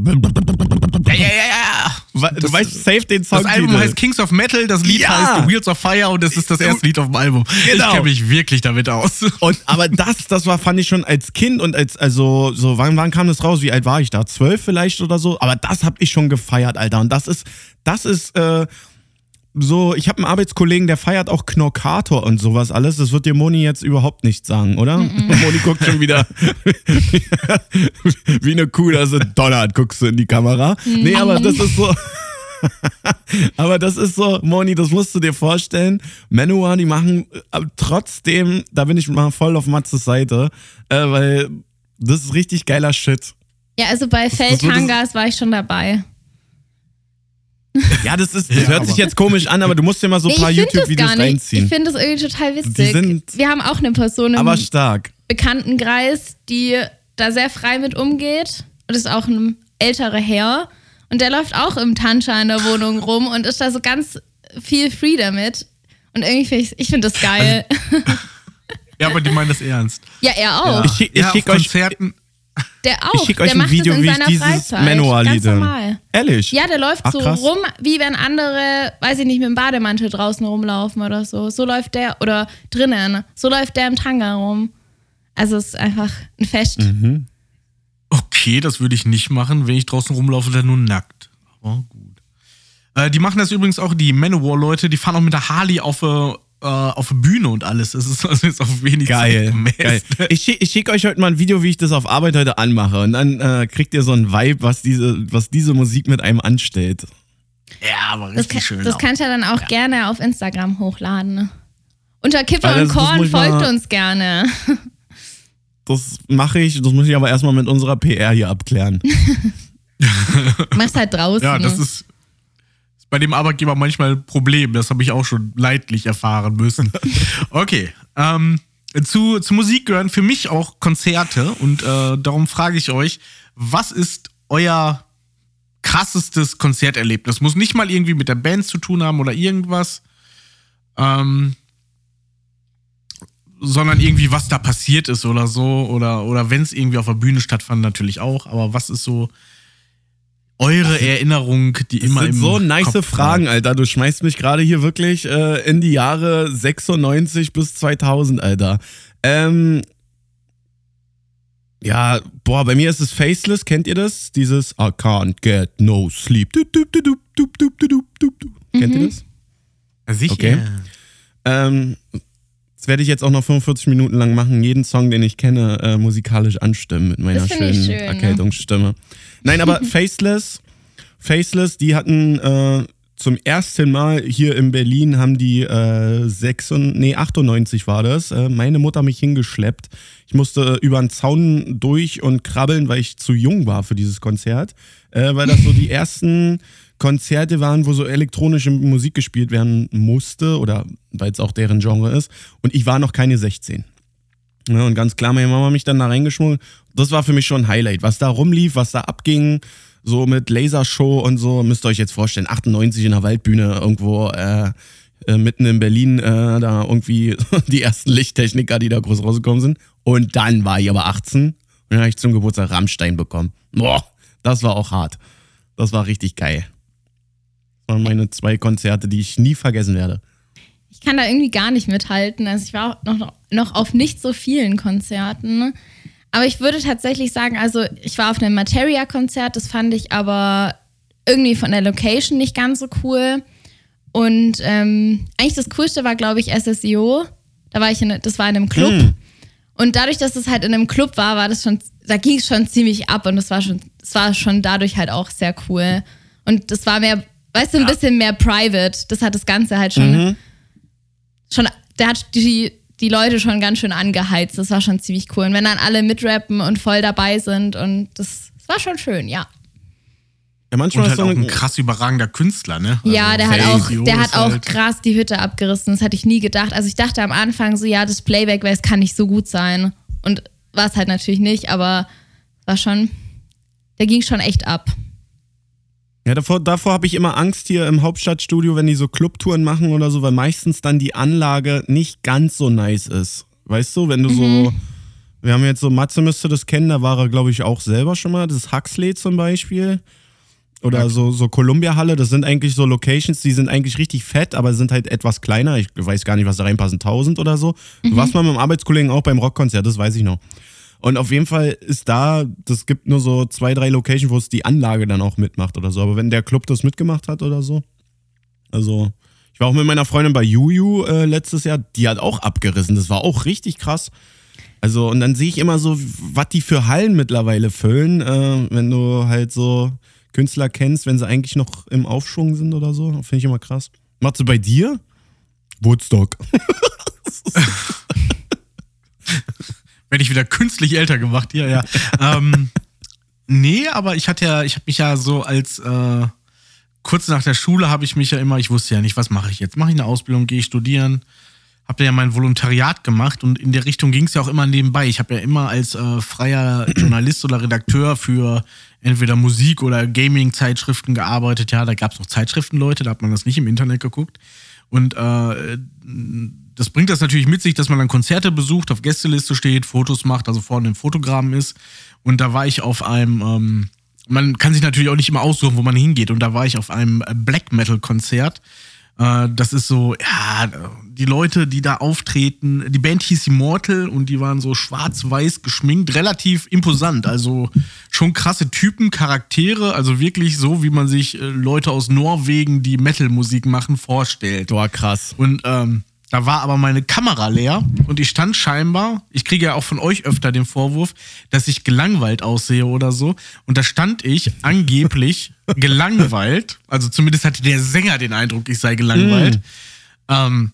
Du das, weißt safe den Song. Das Album heißt Kings of Metal, das Lied Ja. heißt Wheels of Fire und das ist das erste Lied auf dem Album. Ich Genau. kenne mich wirklich damit aus. Und, aber das, das war, fand ich schon als Kind und als, also, so, wann, wann kam das raus? Wie alt war ich da? Zwölf vielleicht oder so? Aber das hab ich schon gefeiert, Alter. Und das ist, das ist, äh, so, ich habe einen Arbeitskollegen, der feiert auch Knorkator und sowas alles. Das wird dir Moni jetzt überhaupt nicht sagen, oder? Moni guckt schon wieder wie eine Kuh, da so donnert, guckst du in die Kamera. Nee, aber das ist so. aber das ist so, Moni, das musst du dir vorstellen. Manowar, die machen äh, trotzdem, da bin ich mal voll auf Matzes Seite, äh, weil das ist richtig geiler Shit. Ja, also bei Feldhangars war ich schon dabei. Ja, das ist, das Ja, hört sich jetzt komisch an, aber du musst dir mal so ein Nee, paar ich finde das YouTube-Videos gar nicht. reinziehen. Ich finde das irgendwie total witzig. sind- Wir haben auch eine Person im aber stark. Bekanntenkreis, die da sehr frei mit umgeht. Und ist auch ein älterer Herr. Und der läuft auch im Tancha in der Wohnung rum und ist da so ganz viel free damit. Und irgendwie finde ich, ich finde das geil. Ja, aber die meinen das ernst. ja, er auch. Ich schick, ich ja, auf euch, Konzerten. Der auch. ich schick euch der ein macht Video, wie ich seiner dieses Freizeit. Manowar-Lied. Ganz normal. Ehrlich? Ja, der läuft Ach, so krass. rum, wie wenn andere, weiß ich nicht, mit dem Bademantel draußen rumlaufen oder so. So läuft der, oder drinnen, so läuft der im Tanga rum. Also es ist einfach ein Fest. Mhm. Okay, das würde ich nicht machen. Wenn ich draußen rumlaufe, dann nur nackt. Aber gut. Äh, die machen das übrigens auch, die Manowar-Leute, die fahren auch mit der Harley auf, äh, äh, auf der Bühne und alles. Das ist also jetzt auf wenig Geil. Zeit geil. Ich, schick- ich schicke euch heute mal ein Video, wie ich das auf Arbeit heute anmache. Und dann äh, kriegt ihr so ein Vibe, was diese, was diese Musik mit einem anstellt. Ja, aber Das, richtig kann, schön. das auch. kannst du ja dann auch gerne auf Instagram hochladen. ne? Unter Kipper das- und das Korn folgt uns gerne. Das mache ich, das muss ich aber erstmal mit unserer PR hier abklären. Mach's halt draußen. Ja, das ist, ist bei dem Arbeitgeber manchmal ein Problem. Das habe ich auch schon leidlich erfahren müssen. Okay. Ähm, zu, zu Musik gehören für mich auch Konzerte und äh, darum frage ich euch, was ist euer krassestes Konzerterlebnis? Muss nicht mal irgendwie mit der Band zu tun haben oder irgendwas, ähm, sondern irgendwie, was da passiert ist oder so oder, oder wenn es irgendwie auf der Bühne stattfand, natürlich auch. Aber was ist so eure Erinnerung, die das immer sind im so nice Kopf Fragen, war. Alter. Du schmeißt mich gerade hier wirklich äh, in die Jahre 96 bis 2000, Alter. Ähm, ja, boah, bei mir ist es Faceless, kennt ihr das? Dieses I can't get no sleep. Kennt ihr das? Sicher. Okay. Ähm, das werde ich jetzt auch noch 45 Minuten lang machen, jeden Song, den ich kenne, äh, musikalisch anstimmen mit meiner schönen schön, Erkältungsstimme. Ja. Nein, aber Faceless, Faceless, die hatten äh, zum ersten Mal hier in Berlin haben die äh, 96, nee, 98 war das, äh, meine Mutter mich hingeschleppt. Ich musste über einen Zaun durch und krabbeln, weil ich zu jung war für dieses Konzert, äh, weil das so die ersten Konzerte waren, wo so elektronische Musik gespielt werden musste oder weil es auch deren Genre ist. Und ich war noch keine 16. Ja, und ganz klar, meine Mama mich dann da reingeschmuggelt. Das war für mich schon ein Highlight. Was da rumlief, was da abging, so mit Lasershow und so, müsst ihr euch jetzt vorstellen. 98 in der Waldbühne irgendwo äh, äh, mitten in Berlin, äh, da irgendwie die ersten Lichttechniker, die da groß rausgekommen sind. Und dann war ich aber 18 und dann habe ich zum Geburtstag Rammstein bekommen. Boah, das war auch hart. Das war richtig geil. Das waren meine zwei Konzerte, die ich nie vergessen werde. Ich kann da irgendwie gar nicht mithalten. Also ich war auch noch, noch auf nicht so vielen Konzerten. Aber ich würde tatsächlich sagen, also ich war auf einem Materia-Konzert, das fand ich aber irgendwie von der Location nicht ganz so cool. Und ähm, eigentlich das Coolste war, glaube ich, SSIO. Da war ich in, das war in einem Club. Hm. Und dadurch, dass es halt in einem Club war, war das schon, da ging es schon ziemlich ab und das war schon, das war schon dadurch halt auch sehr cool. Und das war mehr, weißt du, ein bisschen mehr private. Das hat das Ganze halt schon, schon, der hat die, die Leute schon ganz schön angeheizt. Das war schon ziemlich cool. Und wenn dann alle mitrappen und voll dabei sind und das, das war schon schön, ja. Ja, manchmal Und ist halt so auch ein krass überragender Künstler, ne? Ja, der hat auch, der hat auch halt- krass die Hütte abgerissen. Das hätte ich nie gedacht. Also ich dachte am Anfang so, ja, das Playback, weil es kann nicht so gut sein. Und war es halt natürlich nicht, aber war schon, der ging schon echt ab. Ja, davor, davor habe ich immer Angst hier im Hauptstadtstudio, wenn die so Clubtouren machen oder so, weil meistens dann die Anlage nicht ganz so nice ist. Weißt du, wenn du so. Wir haben jetzt so, Matze müsste das kennen, da war er, glaube ich, auch selber schon mal. Das ist Huxley zum Beispiel. oder so, so Columbia-Halle, das sind eigentlich so Locations, die sind eigentlich richtig fett, aber sind halt etwas kleiner. Ich weiß gar nicht, was da reinpassen, 1000 oder so. Mhm. Du warst mal mit dem Arbeitskollegen auch beim Rockkonzert, das weiß ich noch. Und auf jeden Fall ist da, das gibt nur so zwei, drei Locations, wo es die Anlage dann auch mitmacht oder so. Aber wenn der Club das mitgemacht hat oder so, also ich war auch mit meiner Freundin bei Juju äh, letztes Jahr, die hat auch abgerissen. Das war auch richtig krass. Also, und dann sehe ich immer so, was die für Hallen mittlerweile füllen, äh, wenn du halt so Künstler kennst, wenn sie eigentlich noch im Aufschwung sind oder so. Finde ich immer krass. Machst du bei dir? Woodstock. Werde ich wieder künstlich älter gemacht, ja, ja. ähm, nee, aber ich hatte ja, ich habe mich ja so als äh, kurz nach der Schule habe ich mich ja immer, ich wusste ja nicht, was mache ich jetzt? Mache ich eine Ausbildung, gehe ich studieren? Habe ja mein Volontariat gemacht und in der Richtung ging es ja auch immer nebenbei. Ich habe ja immer als äh, freier Journalist oder Redakteur für entweder Musik- oder Gaming-Zeitschriften gearbeitet. Ja, da gab es noch Zeitschriftenleute, da hat man das nicht im Internet geguckt. Und äh, das bringt das natürlich mit sich, dass man dann Konzerte besucht, auf Gästeliste steht, Fotos macht, also vorne im Fotogramm ist. Und da war ich auf einem, ähm, man kann sich natürlich auch nicht immer aussuchen, wo man hingeht. Und da war ich auf einem Black Metal-Konzert. Äh, das ist so, ja, die Leute, die da auftreten, die Band hieß Immortal und die waren so schwarz-weiß geschminkt, relativ imposant. Also schon krasse Typen, Charaktere, also wirklich so, wie man sich äh, Leute aus Norwegen, die Metal-Musik machen, vorstellt. Boah, krass. Und ähm, da war aber meine Kamera leer und ich stand scheinbar, ich kriege ja auch von euch öfter den Vorwurf, dass ich gelangweilt aussehe oder so. Und da stand ich angeblich gelangweilt. Also zumindest hatte der Sänger den Eindruck, ich sei gelangweilt. Mm. Ähm,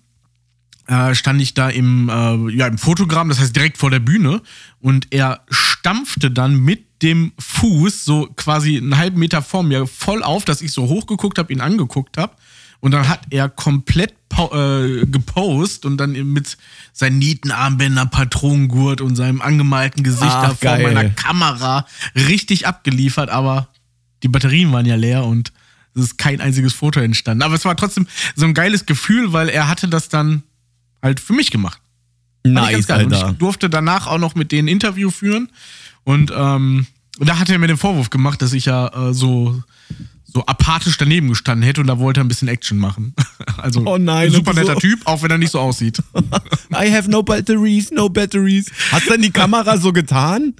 äh, stand ich da im, äh, ja, im Fotogramm, das heißt direkt vor der Bühne. Und er stampfte dann mit dem Fuß so quasi einen halben Meter vor mir voll auf, dass ich so hochgeguckt habe, ihn angeguckt habe. Und dann hat er komplett äh, gepostet und dann mit seinen Nietenarmbänder, Patronengurt und seinem angemalten Gesicht Ach, da vor geil. meiner Kamera richtig abgeliefert, aber die Batterien waren ja leer und es ist kein einziges Foto entstanden. Aber es war trotzdem so ein geiles Gefühl, weil er hatte das dann halt für mich gemacht. Nice, Alter. Und ich durfte danach auch noch mit denen Interview führen und ähm, da hat er mir den Vorwurf gemacht, dass ich ja äh, so so apathisch daneben gestanden hätte und da wollte er ein bisschen Action machen. Also oh nein, super netter so Typ, auch wenn er nicht so aussieht. I have no batteries, no batteries. Hast du denn die Kamera so getan?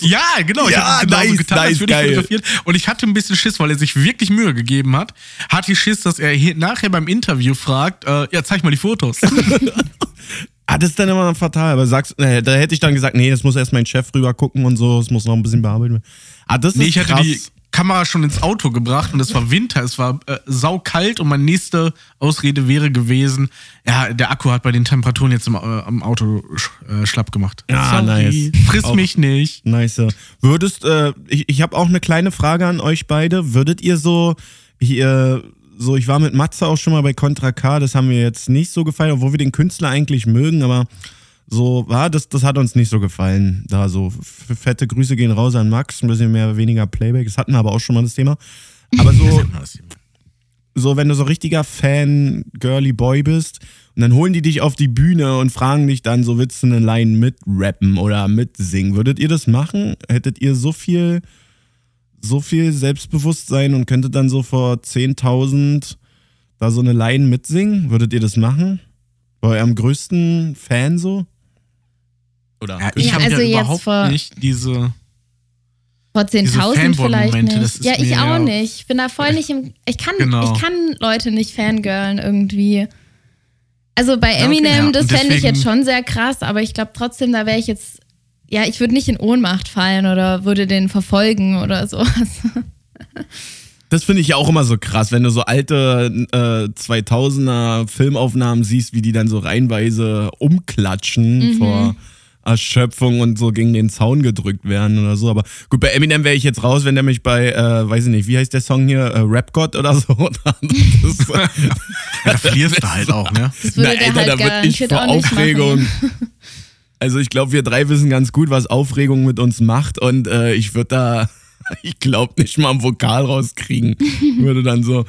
Ja, genau. Ich ja, habe genau nice, so getan, nice, als ich fotografiert. Und ich hatte ein bisschen Schiss, weil er sich wirklich Mühe gegeben hat. Hatte ich Schiss, dass er nachher beim Interview fragt, äh, ja, zeig mal die Fotos. ah, das ist dann immer fatal. Aber sagst, äh, da hätte ich dann gesagt, nee, das muss erst mein Chef rüber gucken und so, es muss noch ein bisschen bearbeitet werden. Ah, das ist nee, ich krass. hatte die Kamera schon ins Auto gebracht und es war Winter, es war äh, saukalt und meine nächste Ausrede wäre gewesen, ja, der Akku hat bei den Temperaturen jetzt im, äh, am Auto äh, schlapp gemacht. Ja, Sorry, nice. Friss auch mich nicht. Nice. Würdest, äh, ich, ich habe auch eine kleine Frage an euch beide. Würdet ihr so hier so, ich war mit Matze auch schon mal bei Contra K, das haben wir jetzt nicht so gefallen, obwohl wir den Künstler eigentlich mögen, aber so, war das, das hat uns nicht so gefallen. Da so fette Grüße gehen raus an Max, ein bisschen mehr, weniger Playback. Das hatten wir aber auch schon mal das Thema. Aber so, so wenn du so richtiger Fan, girly Boy bist und dann holen die dich auf die Bühne und fragen dich dann, so willst du eine Line mitrappen oder mitsingen. Würdet ihr das machen? Hättet ihr so viel, so viel Selbstbewusstsein und könntet dann so vor 10.000 da so eine Line mitsingen? Würdet ihr das machen? Bei eurem größten Fan so? Oder? Ja, ich ja, habe also ja überhaupt vor, nicht diese. Vor 10.000 vielleicht nicht. Ja, ich auch nicht. Ich bin da voll nicht im. Ich kann, genau. ich kann Leute nicht fangirlen irgendwie. Also bei Eminem, ja, okay, das fände ich jetzt schon sehr krass, aber ich glaube trotzdem, da wäre ich jetzt. Ja, ich würde nicht in Ohnmacht fallen oder würde den verfolgen oder so. Das finde ich ja auch immer so krass, wenn du so alte äh, 2000er Filmaufnahmen siehst, wie die dann so reinweise umklatschen mhm. vor Erschöpfung und so gegen den Zaun gedrückt werden oder so. Aber gut, bei Eminem wäre ich jetzt raus, wenn der mich bei, äh, weiß ich nicht, wie heißt der Song hier, äh, Rap God oder so. das, ja, da verlierst du halt auch, ne? Das würde Na, Alter, halt da würde ich vor Aufregung. Also ich glaube, wir drei wissen ganz gut, was Aufregung mit uns macht und äh, ich würde da ich glaube nicht mal ein Vokal rauskriegen. würde dann so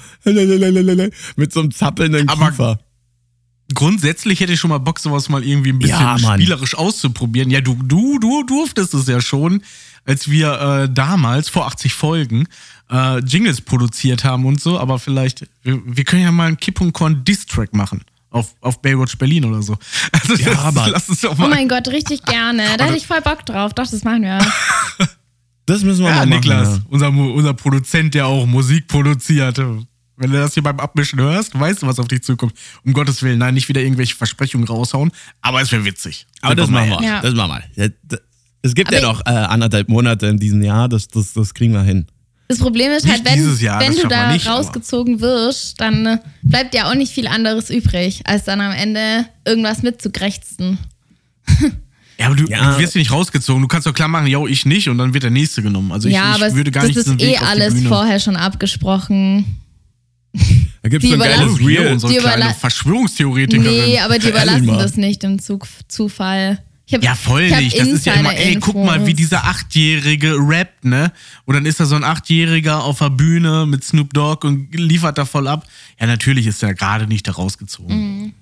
mit so einem zappelnden Aber Kiefer. Grundsätzlich hätte ich schon mal Bock, sowas mal irgendwie ein bisschen Ja, spielerisch auszuprobieren. Ja, du, du, du durftest es ja schon, als wir äh, damals vor 80 Folgen äh, Jingles produziert haben und so, aber vielleicht, wir, wir können ja mal einen Kipp und Korn Diss-Track machen. Auf, auf Baywatch Berlin oder so. Also Ja, das, aber- lass uns doch Oh mal. mein Gott, richtig gerne. Da hätte ich voll Bock drauf. Doch, das machen wir. Das müssen wir ja, mal machen. Niklas, ja. unser, unser Produzent, der auch Musik produziert. Wenn du das hier beim Abmischen hörst, weißt du, was auf dich zukommt. Um Gottes Willen, nein, nicht wieder irgendwelche Versprechungen raushauen, aber es wäre witzig. Aber das wir machen mal wir. Ja. Das machen wir. Ja, Es gibt ja Aber noch äh, anderthalb Monate in diesem Jahr, das, das, das kriegen wir hin. Das Problem ist Nicht halt, wenn, Jahr, wenn das du da nicht, rausgezogen wirst, dann äh, bleibt ja auch nicht viel anderes übrig, als dann am Ende irgendwas mitzugrächzen. Ja, aber du, Ja. du wirst ja nicht rausgezogen. Du kannst doch klar machen, yo, ich nicht und dann wird der nächste genommen. Also ich, ja, ich aber würde gar das nicht ist diesen eh alles vorher schon abgesprochen. Da gibt es ein geiles Oh, Reel. unsere Die kleine Verschwörungstheoretikerin. Nee, aber die überlassen mal. das nicht dem Zug Zufall. Hab, Ja, voll nicht. Das ist ja immer, ey, guck mal, wie dieser Achtjährige rappt, ne? Und dann ist da so ein Achtjähriger auf der Bühne mit Snoop Dogg und liefert da voll ab. Ja, natürlich ist er gerade nicht da rausgezogen. Mhm.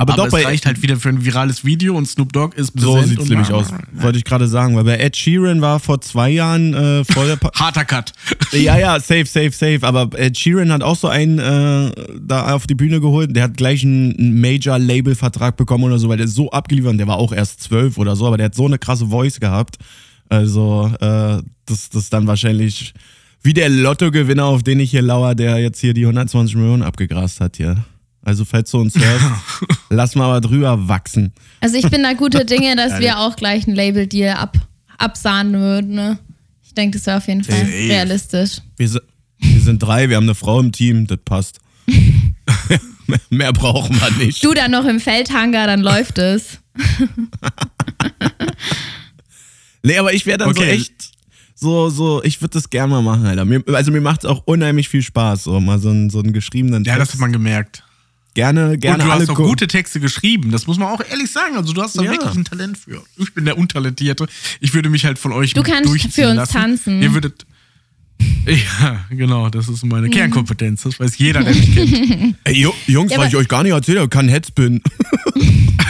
Aber, Aber, doch bei es reicht halt wieder für ein virales Video und Snoop Dogg ist So sieht's und- nämlich aus. Wollte ich gerade sagen, weil bei Ed Sheeran war vor zwei Jahren äh, voll der Pa- Harter Cut. Ja, ja, safe, safe, safe. Aber Ed Sheeran hat auch so einen äh, da auf die Bühne geholt. Der hat gleich einen Major-Label-Vertrag bekommen oder so, weil der ist so abgeliefert. Der war auch erst zwölf oder so, aber der hat so eine krasse Voice gehabt. Also, äh, das, das ist dann wahrscheinlich wie der Lottogewinner, auf den ich hier lauer, der jetzt hier die 120 Millionen abgegrast hat hier. Also, falls du uns hörst, lass mal aber drüber wachsen. Also ich bin da gute Dinge, dass wir auch gleich ein Label-Deal ab, absahnen würden. Ne? Ich denke, das wäre auf jeden Fall Safe. realistisch. Wir, wir sind drei, wir haben eine Frau im Team, das passt. Mehr- Mehr brauchen wir nicht. Du dann noch im Feldhanger, dann läuft es. Nee, aber ich wäre dann so Okay. echt so, so, ich würde das gerne mal machen, Alter. Mir, also mir macht es auch unheimlich viel Spaß, so mal so einen, so einen geschriebenen Ja, das Text. hat man gemerkt. Gerne, gerne und du alle hast auch gu- gute Texte geschrieben. Das muss man auch ehrlich sagen. Also du hast da Ja. wirklich ein Talent für. Ich bin der Untalentierte. Ich würde mich halt von euch Du kannst durchziehen für uns lassen. tanzen. Ihr würdet. Ja, genau, das ist meine Mhm. Kernkompetenz. Das weiß jeder, der mich kennt. Ey, Ju- Jungs, Ja, weil aber- ich euch gar nicht erzählt habe, kann Headspin.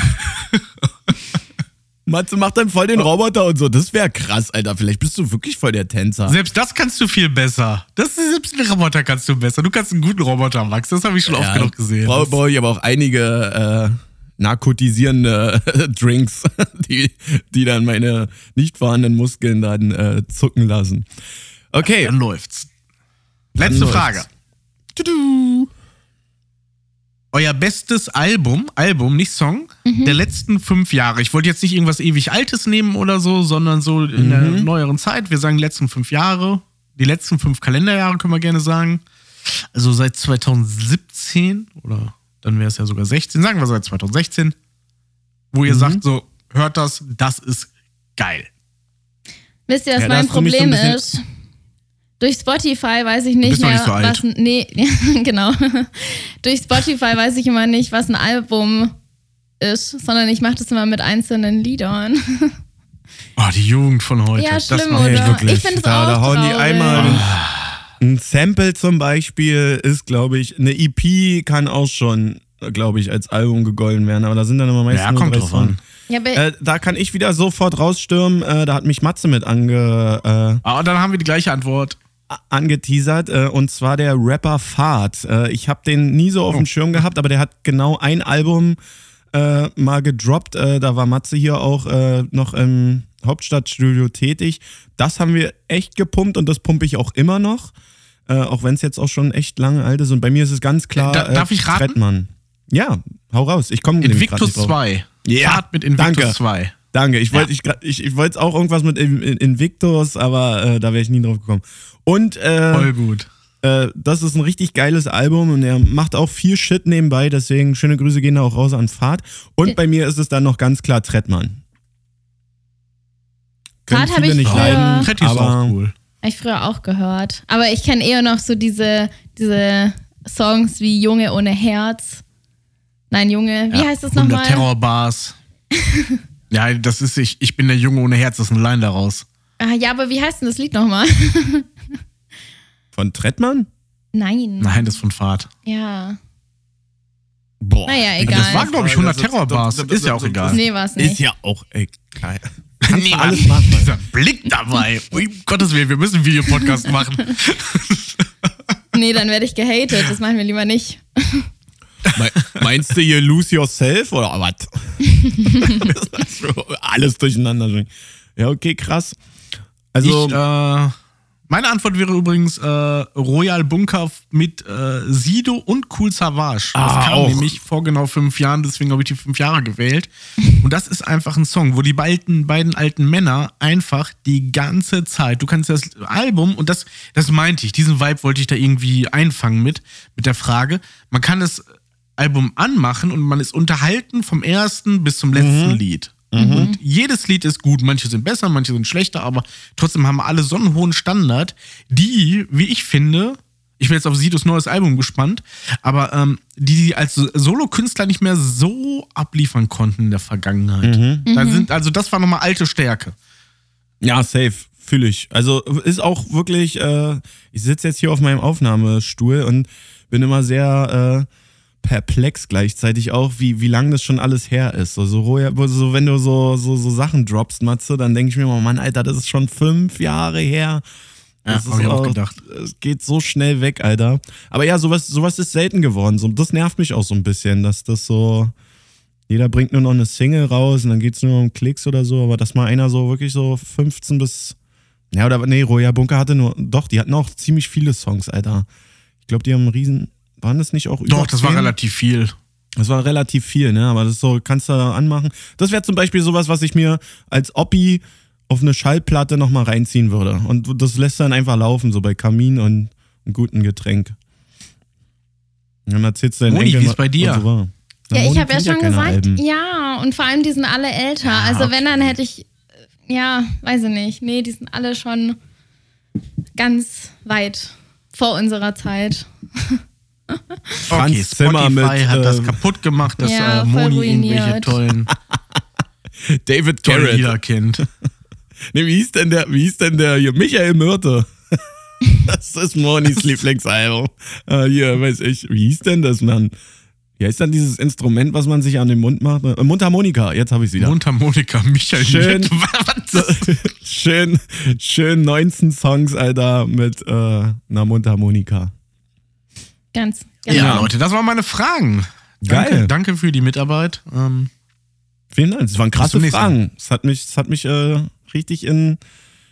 Matze macht dann voll den Roboter und so. Das wäre krass, Alter. Vielleicht bist du wirklich voll der Tänzer. Selbst das kannst du viel besser. Das selbst einen Roboter kannst du besser. Du kannst einen guten Roboter, Max. Das habe ich schon oft genug gesehen. Brauche brauch ich aber auch einige äh, narkotisierende Drinks, die, die dann meine nicht vorhandenen Muskeln dann äh, zucken lassen. Okay. Dann läuft's. Letzte läuft's. Frage. Euer bestes Album, Album, nicht Song, der letzten fünf Jahre. Ich wollte jetzt nicht irgendwas ewig Altes nehmen oder so, sondern so in der neueren Zeit. Wir sagen letzten fünf Jahre. Die letzten fünf Kalenderjahre können wir gerne sagen. Also seit 2017 oder dann wäre es ja sogar 16. Sagen wir seit 2016. Wo ihr sagt so, hört das, das ist geil. Wisst ihr, was Ja, mein so Problem bisschen- ist? Durch Spotify weiß ich nicht mehr, nicht so was. Nee, genau. Durch Spotify weiß ich immer nicht, was ein Album ist, sondern ich mache das immer mit einzelnen Liedern. Oh, die Jugend von heute. Ja, das schlimm, macht mich oder? wirklich- Ich finde es Da- auch da hauen die einmal- Ein Sample zum Beispiel ist, glaube ich, eine EP kann auch schon, glaube ich, als Album gegolten werden, aber da sind dann immer meistens Ja, nur kommt drei drauf Songs. an. Ja, Äh, da kann ich wieder sofort rausstürmen. Äh, da hat mich Matze mit ange, äh, Ah, dann haben wir die gleiche Antwort. angeteasert. Äh, und zwar der Rapper Fahrt. Äh, ich habe den nie so auf Oh. dem Schirm gehabt, aber der hat genau ein Album äh, mal gedroppt. Äh, da war Matze hier auch äh, noch im Hauptstadtstudio tätig. Das haben wir echt gepumpt und das pumpe ich auch immer noch. Äh, auch wenn es jetzt auch schon echt lange alt ist. Und bei mir ist es ganz klar. Da- darf ich raten? Trettmann. Ja, hau raus. Ich komme Invictus nicht drauf. 2. Ja, Fahrt mit Invictus danke. 2. Danke, ich wollte ich, grad- ich, ich wollte auch irgendwas mit In- In- Invictus, aber äh, da wäre ich nie drauf gekommen. Und äh, Voll gut. Äh, das ist ein richtig geiles Album und er macht auch viel Shit nebenbei, deswegen schöne Grüße gehen da auch raus an Fahrt. Und bei mir ist es dann noch ganz klar Trettmann. Fahrt hab viele ich nicht früher- leiden, Tretti ist aber auch cool. Hab ich früher auch gehört. Aber ich kenne eher noch so diese, diese Songs wie Junge ohne Herz. Nein, Junge, wie Ja, heißt das 100 nochmal? Terrorbars. ja, das ist ich. Ich bin der Junge ohne Herz, das ist ein Line daraus. Ah, ja, aber wie heißt denn das Lied nochmal? von Trettmann? Nein. Nein, das ist von Fahrt. Ja. Boah. Naja, egal. Das war, glaube ich, 100 Das- das- Terrorbars. Ist ja auch egal. Nee, war es nicht. Ist ja auch egal. Nee, alles machen. Dieser Blick dabei. Um Gottes Willen, wir müssen einen Videopodcast machen. Nee, dann werde ich gehatet. Das machen wir lieber nicht. Me- Meinst du, you lose yourself oder was? Alles durcheinander. Ja, okay, krass. Also, ich, äh, meine Antwort wäre übrigens äh, Royal Bunker mit äh, Sido und Cool Savage. Das Ah, kam auch. nämlich vor genau fünf Jahren, deswegen habe ich die fünf Jahre gewählt. Und das ist einfach ein Song, wo die beiden, beiden alten Männer einfach die ganze Zeit, du kannst das Album, und das, das meinte ich, diesen Vibe wollte ich da irgendwie einfangen mit, mit der Frage, man kann das Album anmachen und man ist unterhalten vom ersten bis zum letzten Lied. Und jedes Lied ist gut. Manche sind besser, manche sind schlechter, aber trotzdem haben alle so einen hohen Standard, die, wie ich finde, ich bin jetzt auf Sidos neues Album gespannt, aber ähm, die sie als Solokünstler nicht mehr so abliefern konnten in der Vergangenheit. Da sind, also das war nochmal alte Stärke. ja, safe, fühle ich. Also ist auch wirklich, äh, ich sitze jetzt hier auf meinem Aufnahmestuhl und bin immer sehr äh, perplex gleichzeitig auch, wie, wie lang das schon alles her ist. So, so, wenn du so, so, so Sachen droppst, Matze, dann denke ich mir immer, Mann, Alter, das ist schon fünf Jahre her. Das hab ich auch gedacht. Es geht so schnell weg, Alter. Aber ja, sowas, sowas ist selten geworden. So, das nervt mich auch so ein bisschen, dass das so. Jeder bringt nur noch eine Single raus und dann geht es nur um Klicks oder so, aber dass mal einer so wirklich so 15 bis. Ja, oder nee, Roya Bunker hatte nur. Doch, die hatten auch ziemlich viele Songs, Alter. Ich glaube, die haben einen riesen. Waren das nicht auch über Doch, das war 10? relativ viel. Das war relativ viel, ne? Aber das ist so, kannst du anmachen. Das wäre zum Beispiel sowas, was ich mir als Oppi auf eine Schallplatte nochmal reinziehen würde. Und das lässt dann einfach laufen, so bei Kamin und einem guten Getränk. Und dann erzählst du deinen Moni, Enkeln, wie ist bei dir? so war. Ja, ich habe ja schon gesagt, Alben. ja, und vor allem die sind alle älter. Ja, also okay. wenn, dann hätte ich, ja, weiß ich nicht. Nee, die sind alle schon ganz weit vor unserer Zeit. Franz okay, Zimmer Spotify mit, hat das äh, kaputt gemacht, dass Ja, äh, Moni irgendwelche tollen, David Garrett. Lieder kennt. Nee, wie hieß denn der, wie hieß denn der hier? Michael Myrte. das ist Monis Lieblingsalbum. Äh, hier, weiß ich, wie hieß denn das, Mann? Wie heißt dann dieses Instrument, was man sich an den Mund macht? Äh, Mundharmonika, jetzt habe ich wieder. Mundharmonika, Michael Schön. Schön, schön 19 Songs, Alter, mit äh, einer Mundharmonika. Ganz, Ja, genau. Ja. Leute, das waren meine Fragen. Geil. Danke, danke für die Mitarbeit. Ähm, Vielen Dank. Das waren krasse. Fragen. Das hat mich, das hat mich äh, richtig in,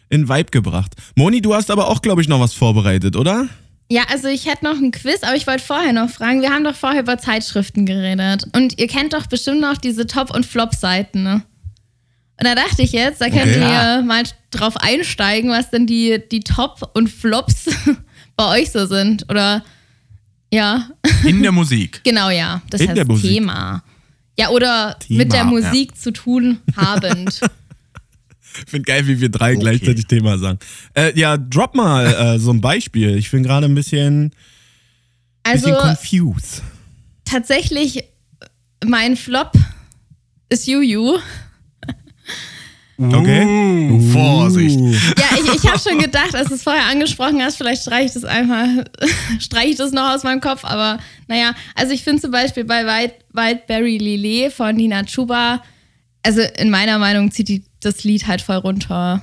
in Vibe gebracht. Moni, du hast aber auch, glaube ich, noch was vorbereitet, oder? Ja, also ich hätte noch ein Quiz, aber ich wollte vorher noch fragen. Wir haben doch vorher über Zeitschriften geredet. Und ihr kennt doch bestimmt noch diese Top- und Flop-Seiten, ne? Und da dachte ich jetzt, da könnt Okay. ihr mal drauf einsteigen, was denn die, die Top- und Flops bei euch so sind. Oder ja, in der Musik. genau ja. Das In heißt der Musik. Thema. Ja, oder Thema, mit der ja. Musik zu tun habend. Ich finde geil, wie wir drei gleichzeitig Thema sagen. Äh, ja, drop mal äh, so ein Beispiel. Ich bin gerade ein bisschen, Also bisschen confused. tatsächlich, mein Flop ist Juju. Okay. Uh, Vorsicht. Ja, ich, ich habe schon gedacht, als du es vorher angesprochen hast, vielleicht streiche ich das einfach, streiche ich das noch aus meinem Kopf, aber naja, also ich finde zum Beispiel bei Wild, Wildberry Lillet von Nina Chuba, also in meiner Meinung zieht die das Lied halt voll runter.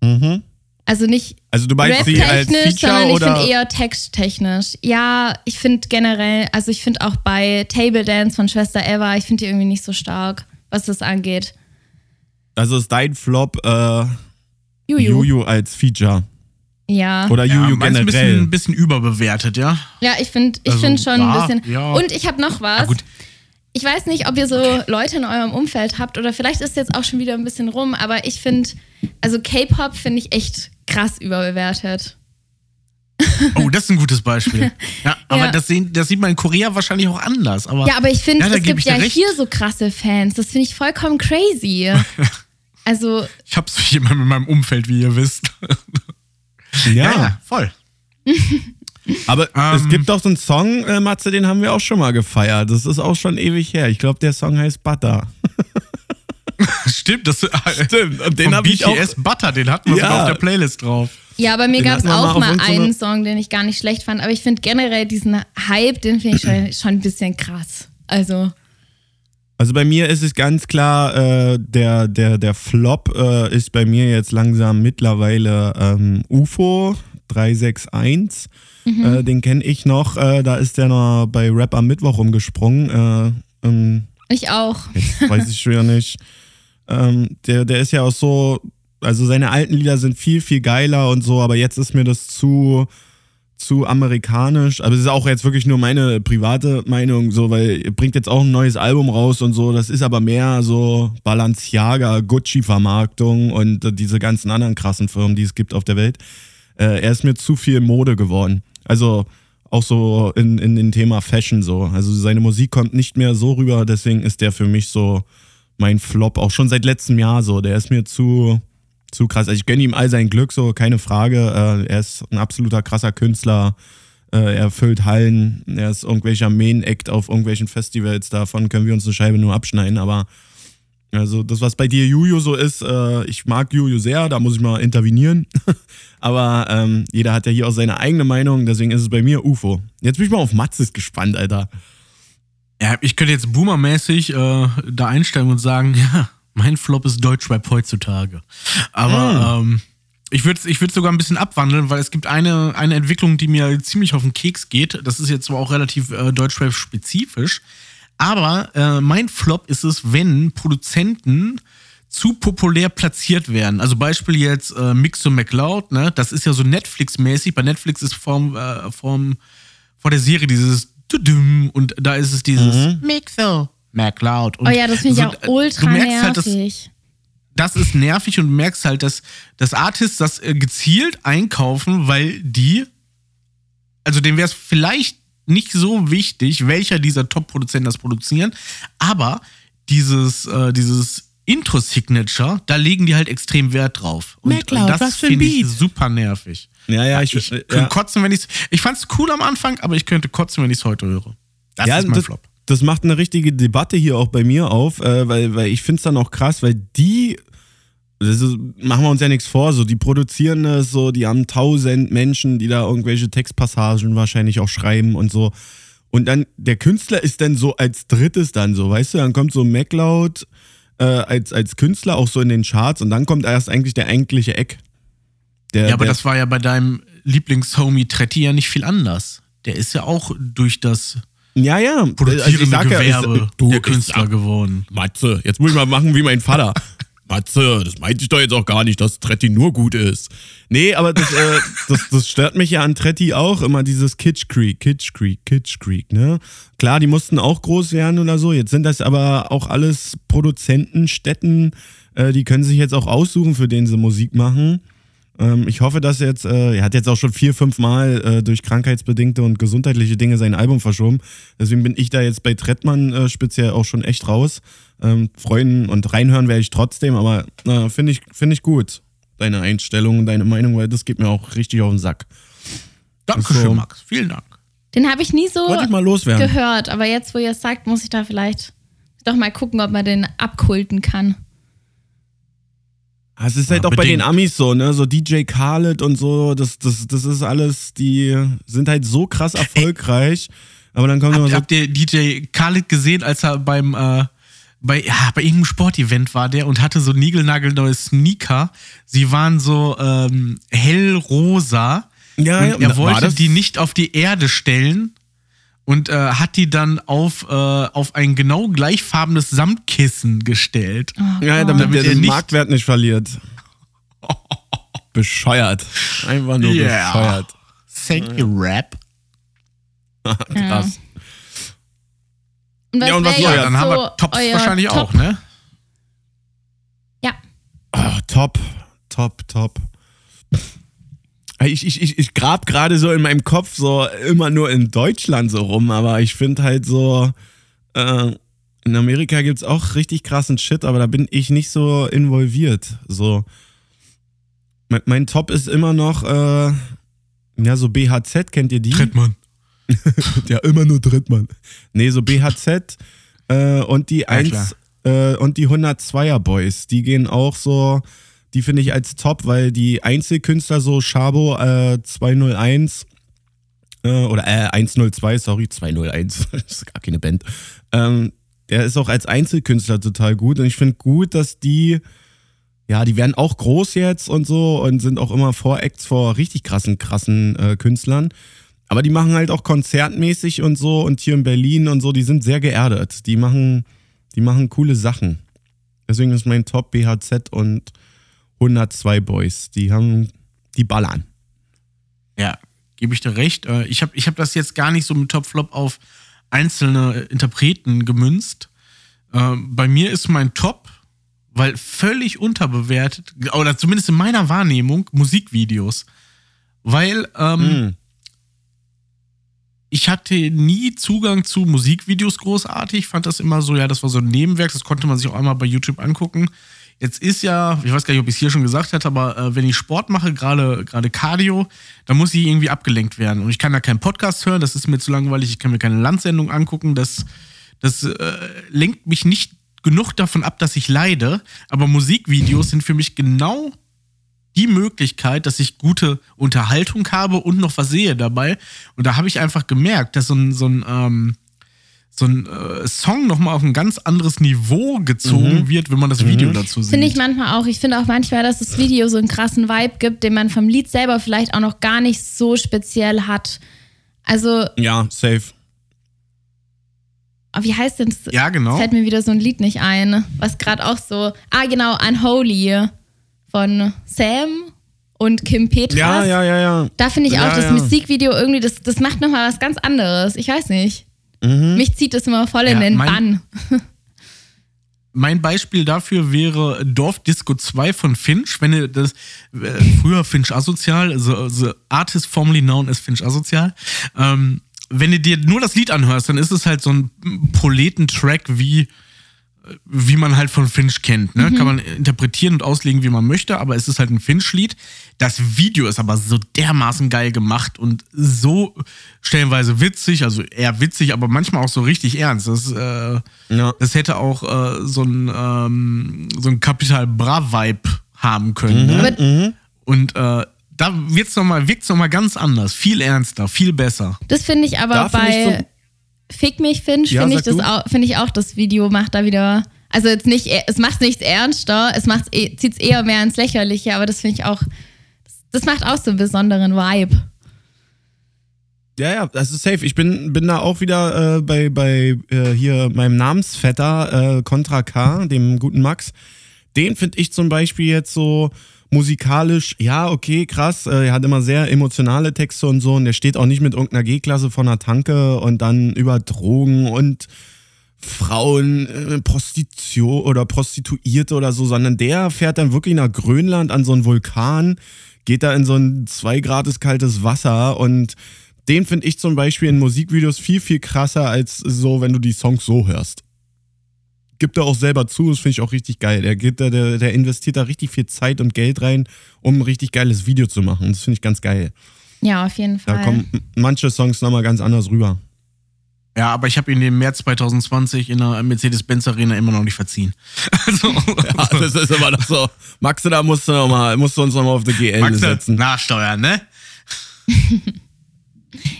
Mhm. Also nicht Also du meinst sie als rap-technisch, Feature sondern ich finde eher texttechnisch. Ja, ich finde generell, also ich finde auch bei Table Dance von Schwester Eva, ich finde die irgendwie nicht so stark, was das angeht. Also ist dein Flop äh, Juju. Juju als Feature. Ja. Oder Ja, Juju meins ein bisschen, generell. ein bisschen überbewertet, ja? Ja, ich finde ich Also, find schon ja, ein bisschen. ja. Und ich habe noch was. Ah, gut. Ich weiß nicht, ob ihr so Leute in eurem Umfeld habt oder vielleicht ist jetzt auch schon wieder ein bisschen rum, aber ich finde, also K-Pop finde ich echt krass überbewertet. Oh, das ist ein gutes Beispiel. Ja, aber Ja. Das, sehen, das sieht man in Korea wahrscheinlich auch anders. Aber Ja, aber ich finde, Ja, da es gibt ja recht. hier so krasse Fans. Das finde ich vollkommen crazy. Also, ich habe so jemanden in meinem Umfeld, wie ihr wisst. Ja, voll. aber Ähm. es gibt doch so einen Song, äh, Matze, den haben wir auch schon mal gefeiert. Das ist auch schon ewig her. Ich glaube, der Song heißt Butter. Stimmt, das Stimmt. Und den habe ich auch. BTS Butter, den hatten wir Ja. sogar auf der Playlist drauf. Ja, bei mir gab es auch mal einen Song, den ich gar nicht schlecht fand, aber ich finde generell diesen Hype, den finde ich schon, schon ein bisschen krass. Also, Also bei mir ist es ganz klar, äh, der, der, der Flop äh, ist bei mir jetzt langsam mittlerweile ähm, UFO 361. Äh, den kenne ich noch. Äh, da ist der noch bei Rap am Mittwoch rumgesprungen. Äh, ähm, ich auch. jetzt weiß ich schon nicht. Ähm, der, der ist ja auch so, also seine alten Lieder sind viel, viel geiler und so, aber jetzt ist mir das zu, zu amerikanisch. Aber es ist auch jetzt wirklich nur meine private Meinung, so, weil er bringt jetzt auch ein neues Album raus und so. Das ist aber mehr so Balenciaga, Gucci-Vermarktung und diese ganzen anderen krassen Firmen, die es gibt auf der Welt. Äh, er ist mir zu viel Mode geworden. Also auch so in, in dem Thema Fashion so. Also seine Musik kommt nicht mehr so rüber, deswegen ist der für mich so mein Flop, auch schon seit letztem Jahr so. Der ist mir zu, zu krass. Also ich gönne ihm all sein Glück, so, keine Frage. Äh, er ist ein absoluter krasser Künstler. Äh, er füllt Hallen, er ist irgendwelcher Main-Act auf irgendwelchen Festivals. Davon können wir uns eine Scheibe nur abschneiden, aber also das, was bei dir Juju so ist, äh, ich mag Juju sehr, da muss ich mal intervenieren. Aber ähm, jeder hat ja hier auch seine eigene Meinung, deswegen ist es bei mir UFO. Jetzt bin ich mal auf Matzes gespannt, Alter. Ja, ich könnte jetzt boomermäßig äh, da einsteigen und sagen, ja, mein Flop ist Deutschrap heutzutage. Aber ähm, ich würde es ich würd's sogar ein bisschen abwandeln, weil es gibt eine, eine Entwicklung, die mir ziemlich auf den Keks geht. Das ist jetzt zwar auch relativ äh, Deutschrap-spezifisch, aber äh, mein Flop ist es, wenn Produzenten zu populär platziert werden. Also Beispiel jetzt äh, Mixo McLeod, ne? Das ist ja so Netflix-mäßig. Bei Netflix ist vorm, äh, vorm, vor der Serie dieses und da ist es dieses Mixo McLeod. Und Oh ja, das finde ich so, auch äh, ultra du merkst halt, dass, nervig. das ist nervig und du merkst halt, dass, dass Artists das äh, gezielt einkaufen, weil die, also denen wäre es vielleicht nicht so wichtig, welcher dieser Top-Produzenten das produzieren, aber dieses, äh, dieses Intro-Signature, da legen die halt extrem Wert drauf. Und MacLeod, das für ein finde ich super nervig. Ja, ja, ich, Ich könnte ja. kotzen, wenn ich Ich fand's cool am Anfang, aber ich könnte kotzen, wenn ich es heute höre. Das ja, ist mein das, Flop. Das macht eine richtige Debatte hier auch bei mir auf, äh, weil, weil ich finde es dann auch krass, weil die, das ist, machen wir uns ja nichts vor, so die produzieren das so, die haben tausend Menschen, die da irgendwelche Textpassagen wahrscheinlich auch schreiben und so. Und dann, der Künstler ist dann so als drittes dann so, weißt du, dann kommt so MacLeod äh, als, als Künstler auch so in den Charts und dann kommt erst eigentlich der eigentliche Eck. Der, Ja, aber der, das war ja bei deinem Lieblingshomie Tretti ja nicht viel anders. Der ist ja auch durch das ja, ja, also ich produzierende sag ja, Gewerbe ich- du, der Künstler sag- geworden. Matze, jetzt muss ich mal machen wie mein Vater. Matze, das meinte ich doch jetzt auch gar nicht, dass Tretti nur gut ist. Nee, aber das, äh, das, das stört mich ja an Tretti auch, immer dieses Kitsch Creek, Kitsch Creek, Kitsch Creek, ne? Klar, die mussten auch groß werden oder so, jetzt sind das aber auch alles Produzentenstätten, äh, die können sich jetzt auch aussuchen, für den sie Musik machen. Ähm, ich hoffe, dass jetzt, äh, er hat jetzt auch schon vier, fünf Mal äh, durch krankheitsbedingte und gesundheitliche Dinge sein Album verschoben. Deswegen bin ich da jetzt bei Trettmann äh, speziell auch schon echt raus. Ähm, freuen und reinhören werde ich trotzdem, aber äh, finde ich, find ich gut. Deine Einstellung, deine Meinung, weil das geht mir auch richtig auf den Sack. Dankeschön, so. Max. Vielen Dank. Den habe ich nie so ich mal loswerden. gehört, aber jetzt, wo ihr es sagt, muss ich da vielleicht doch mal gucken, ob man den abkulten kann. Ah, Es ist halt Ja, auch bei den bedingt. Amis so, ne? So DJ Khaled und so, das, das, das ist alles, die sind halt so krass erfolgreich. Aber dann kommt immer Habt, so habt ihr DJ Khaled gesehen, als er beim äh, bei, ja, bei irgendeinem Sportevent war der und hatte so niegelnagelneue Sneaker. Sie waren so ähm, hellrosa. Ja, und ja, er wollte die nicht auf die Erde stellen und äh, hat die dann auf, äh, auf ein genau gleichfarbenes Samtkissen gestellt. Ja, damit, Damit er den nicht- Marktwert nicht verliert. Bescheuert. Einfach nur Yeah. bescheuert. Thank you, Rap. Krass. Und was, Ja, und was Ja, dann haben so wir Tops wahrscheinlich Top? auch, ne? Ja. Oh, top, top, top. Ich, ich, ich, ich grab gerade so in meinem Kopf so immer nur in Deutschland so rum, aber ich finde halt so, äh, in Amerika gibt's auch richtig krassen Shit, aber da bin ich nicht so involviert. So. Mein, mein Top ist immer noch, äh, ja, so BHZ, kennt ihr die? Trittmann. Ja, immer nur Drittmann. Nee, so BHZ äh, und die Ja, 1, klar. Äh, und die 102er Boys, die gehen auch so, die finde ich als top, weil die Einzelkünstler so Shabo äh, 201 äh, oder äh, 102, sorry, 201, das ist gar keine Band. Ähm, der ist auch als Einzelkünstler total gut und ich finde gut, dass die ja, die werden auch groß jetzt und so und sind auch immer Voracts vor richtig krassen, krassen äh, Künstlern. Aber die machen halt auch konzertmäßig und so und hier in Berlin und so, die sind sehr geerdet. Die machen, die machen coole Sachen. Deswegen ist mein Top BHZ und 102 Boys. Die haben, die ballern. Ja, gebe ich dir recht. Äh, ich habe ich hab das jetzt gar nicht so mit Top-Flop auf einzelne Interpreten gemünzt. Äh, bei mir ist mein Top weil völlig unterbewertet, oder zumindest in meiner Wahrnehmung, Musikvideos. Weil ähm, mm. ich hatte nie Zugang zu Musikvideos großartig, fand das immer so, ja, das war so ein Nebenwerk, das konnte man sich auch einmal bei YouTube angucken. Jetzt ist ja, ich weiß gar nicht, ob ich es hier schon gesagt hatte, aber äh, wenn ich Sport mache, gerade gerade Cardio, dann muss ich irgendwie abgelenkt werden. Und ich kann da keinen Podcast hören, das ist mir zu langweilig, ich kann mir keine Landsendung angucken, das, das äh, lenkt mich nicht genug davon ab, dass ich leide, aber Musikvideos sind für mich genau die Möglichkeit, dass ich gute Unterhaltung habe und noch was sehe dabei. Und da habe ich einfach gemerkt, dass so ein, so ein, ähm, so ein äh, Song nochmal auf ein ganz anderes Niveau gezogen mhm. wird, wenn man das Video mhm. dazu sieht. Finde ich manchmal auch. Ich finde auch manchmal, dass das Video so einen krassen Vibe gibt, den man vom Lied selber vielleicht auch noch gar nicht so speziell hat. Also. Ja, safe. Oh, wie heißt denn das? Ja, genau. Fällt mir wieder so ein Lied nicht ein. Was gerade auch so. Ah, genau, Unholy von Sam und Kim Petras. Ja, ja, ja, ja. Da finde ich auch ja, das ja. Musikvideo irgendwie, das, das macht nochmal was ganz anderes. Ich weiß nicht. Mhm. Mich zieht das immer voll ja, in den mein, Bann. mein Beispiel dafür wäre Dorfdisco 2 von Finch. Wenn ihr das, äh, früher Finch Asozial, the, the artist formerly known as Finch Asozial, ähm, wenn du dir nur das Lied anhörst, dann ist es halt so ein Proletentrack wie wie man halt von Finch kennt. Ne? Mhm. Kann man interpretieren und auslegen, wie man möchte, aber es ist halt ein Finch-Lied. Das Video ist aber so dermaßen geil gemacht und so stellenweise witzig, also eher witzig, aber manchmal auch so richtig ernst. Das, äh, ja. das hätte auch äh, so ein, ähm, so ein Capital Bra-Vibe haben können. Mhm. Ne? Mhm. Und äh, da wird's noch mal, wirkt's nochmal ganz anders, viel ernster, viel besser. Das finde ich aber da bei find ich so Fick mich, Finch, ja, finde ich, das auch, find ich auch, das Video macht da wieder. Also jetzt nicht, es macht nichts ernster, es macht, zieht es eher mehr ins Lächerliche, aber das finde ich auch, das macht auch so einen besonderen Vibe. Ja, ja, das ist safe. Ich bin, bin da auch wieder äh, bei, bei äh, hier meinem Namensvetter äh, Contra K, dem guten Max. Den finde ich zum Beispiel jetzt so, musikalisch, ja, okay, krass. Äh, er hat immer sehr emotionale Texte und so. Und er steht auch nicht mit irgendeiner G-Klasse von einer Tanke und dann über Drogen und Frauen, äh, Prostitution oder Prostituierte oder so, sondern der fährt dann wirklich nach Grönland an so einen Vulkan, geht da in so ein zwei Grad kaltes Wasser und den finde ich zum Beispiel in Musikvideos viel, viel krasser als so, wenn du die Songs so hörst gibt er auch selber zu, das finde ich auch richtig geil. Der, gibt, der, der investiert da richtig viel Zeit und Geld rein, um ein richtig geiles Video zu machen. Das finde ich ganz geil. Ja, auf jeden Fall. Da kommen manche Songs nochmal ganz anders rüber. Ja, aber ich habe ihn im März 2020 in der Mercedes-Benz Arena immer noch nicht verziehen. Also, ja, das ist immer noch so. Max, da musst du, noch mal, musst du uns nochmal auf die GL Maxe, setzen. Nachsteuern, ne?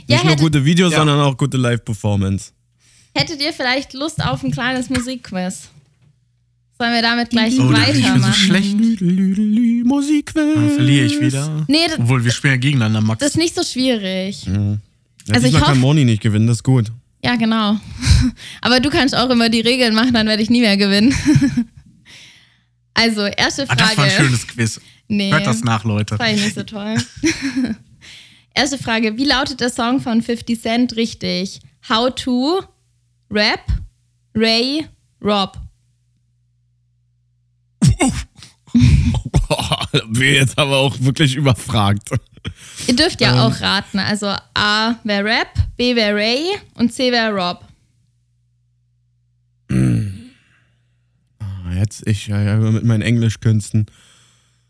ja, Nicht nur gute Videos, ja. sondern auch gute Live-Performance. Hättet ihr vielleicht Lust auf ein kleines Musikquiz? Sollen wir damit gleich oh, weitermachen? so schlecht. Musikquiz. Dann verliere ich wieder. Nee, das, Obwohl, wir spielen ja gegeneinander, Max. Das ist nicht so schwierig. Mhm. Ja, also ich hoffe, kann Moni nicht gewinnen, das ist gut. Ja, genau. Aber du kannst auch immer die Regeln machen, dann werde ich nie mehr gewinnen. also, erste Frage. Ah, das war ein schönes Quiz. Nee, Hört das nach, Leute. War ich nicht so toll. erste Frage. Wie lautet der Song von 50 Cent richtig? How to Rap, Ray, Rob. Wir jetzt aber auch wirklich überfragt. Ihr dürft ja ähm. auch raten. Also A wäre Rap, B wäre Ray und C wäre Rob. Ah, jetzt ich ja, ja, mit meinen Englischkünsten.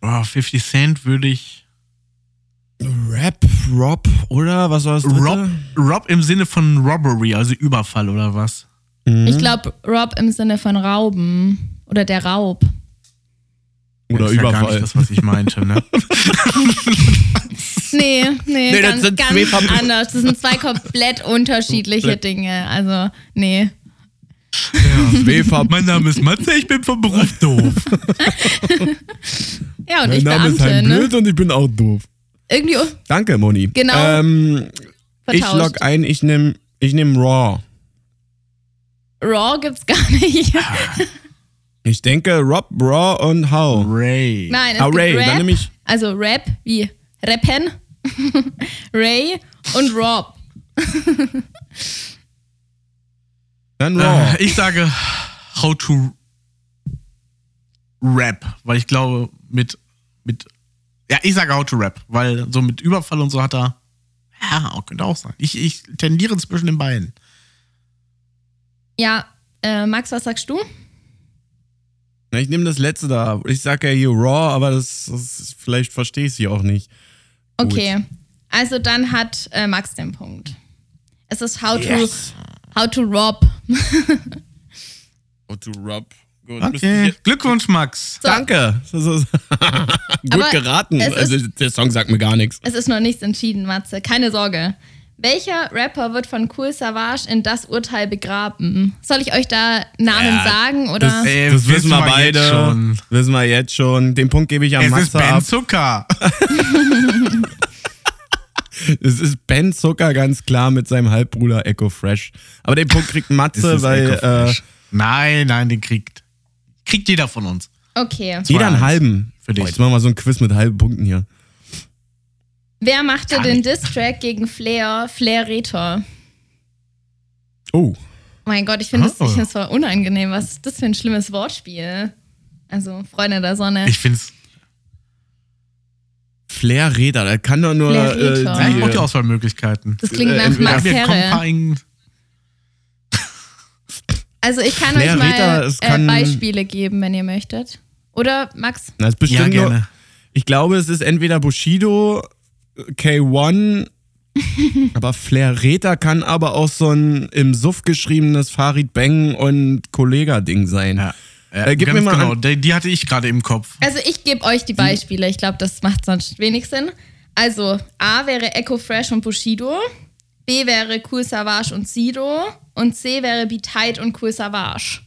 Oh, 50 Cent würde ich Rap, Rob, oder? Was war das? Rob, Rob im Sinne von Robbery, also Überfall, oder was? Mhm. Ich glaube, Rob im Sinne von Rauben. Oder der Raub. Oder das ist ja gar Überfall. nicht das, was ich meinte, ne? Nee, nee, Nee, das ganz, sind ganz anders. Das sind zwei komplett unterschiedliche. Dinge. Also, nee. Schwefab. mein Name ist Matze, ich bin vom Beruf doof. Ja, und Mein ich Name ist Beamte, Hein ne? Blöd und ich bin auch doof. Irgendwie Danke, Moni. Genau. Ähm, ich log ein, ich nehme ich nehm Raw. Raw gibt's gar nicht. Ich denke Rob, Raw und How. Ray. Nein, es Ah, gibt Ray, Rap, dann nehme ich. also Rap wie Rappen, Ray und Rob. Dann Raw. Äh, ich sage How to Rap, weil ich glaube, mit, mit. Ja, ich sage How to Rap, weil so mit Überfall und so hat er. Ja, auch- könnte auch sein. Ich, ich tendiere zwischen den beiden. Ja, äh, Max, was sagst du? Na, Ich nehme das letzte da. Ich sage ja hier Raw, aber das, das vielleicht verstehe ich sie auch nicht. Gut. Okay, also dann hat äh, Max den Punkt. Es ist How Yes. to How to Rob. Oh, to Rob. Gut, Okay. Glückwunsch, Max. So. Danke. Das ist gut Aber geraten. es Also, der Song sagt mir gar nichts. Es ist noch nichts entschieden, Matze. Keine Sorge. Welcher Rapper wird von Cool Savage in das Urteil begraben? Soll ich euch da Namen Ja, sagen oder? Das, Ey, das wissen wissen wir beide. schon. Wissen wir jetzt schon. Den Punkt gebe ich an Es ist Matze Ben ab. Zucker. Es ist Ben Zucker ganz klar mit seinem Halbbruder Echo Fresh. Aber den Punkt kriegt Es Matze, ist weil äh, nein, nein, den kriegt. Kriegt jeder von uns. Okay. jeder einen halben. Für dich. Boah, jetzt machen wir so ein Quiz mit halben Punkten hier. Wer machte Gar den. Diss-Track gegen Flair, Flair Retor? Oh. Mein Gott, ich finde Oh. das, find das voll unangenehm. Was ist das für ein schlimmes Wortspiel? Also, Freunde der Sonne. Ich finde es. Flair Räder, da kann doch nur Flair äh, Räder. Ja, ich die, brauche die Auswahlmöglichkeiten. das klingt äh, nach entweder Max Wir Herre. Also, ich kann Flair euch mal es äh, kann- Beispiele geben, wenn ihr möchtet. Oder, Max? Na, ist bestimmt Ja, nur, gerne. ich glaube, es ist entweder Bushido, K1, aber Flair Räder kann aber auch so ein im Suff geschriebenes Farid Bang und Kollega-Ding sein. Ja. Ja, Äh, gib ganz mir mal genau, die, die hatte ich gerade im Kopf. Also ich gebe euch die Beispiele. Ich glaube, das macht sonst wenig Sinn. Also A wäre Echo Fresh und Bushido. B wäre Cool Savage und Sido. Und C wäre Be Tight und Cool Savage.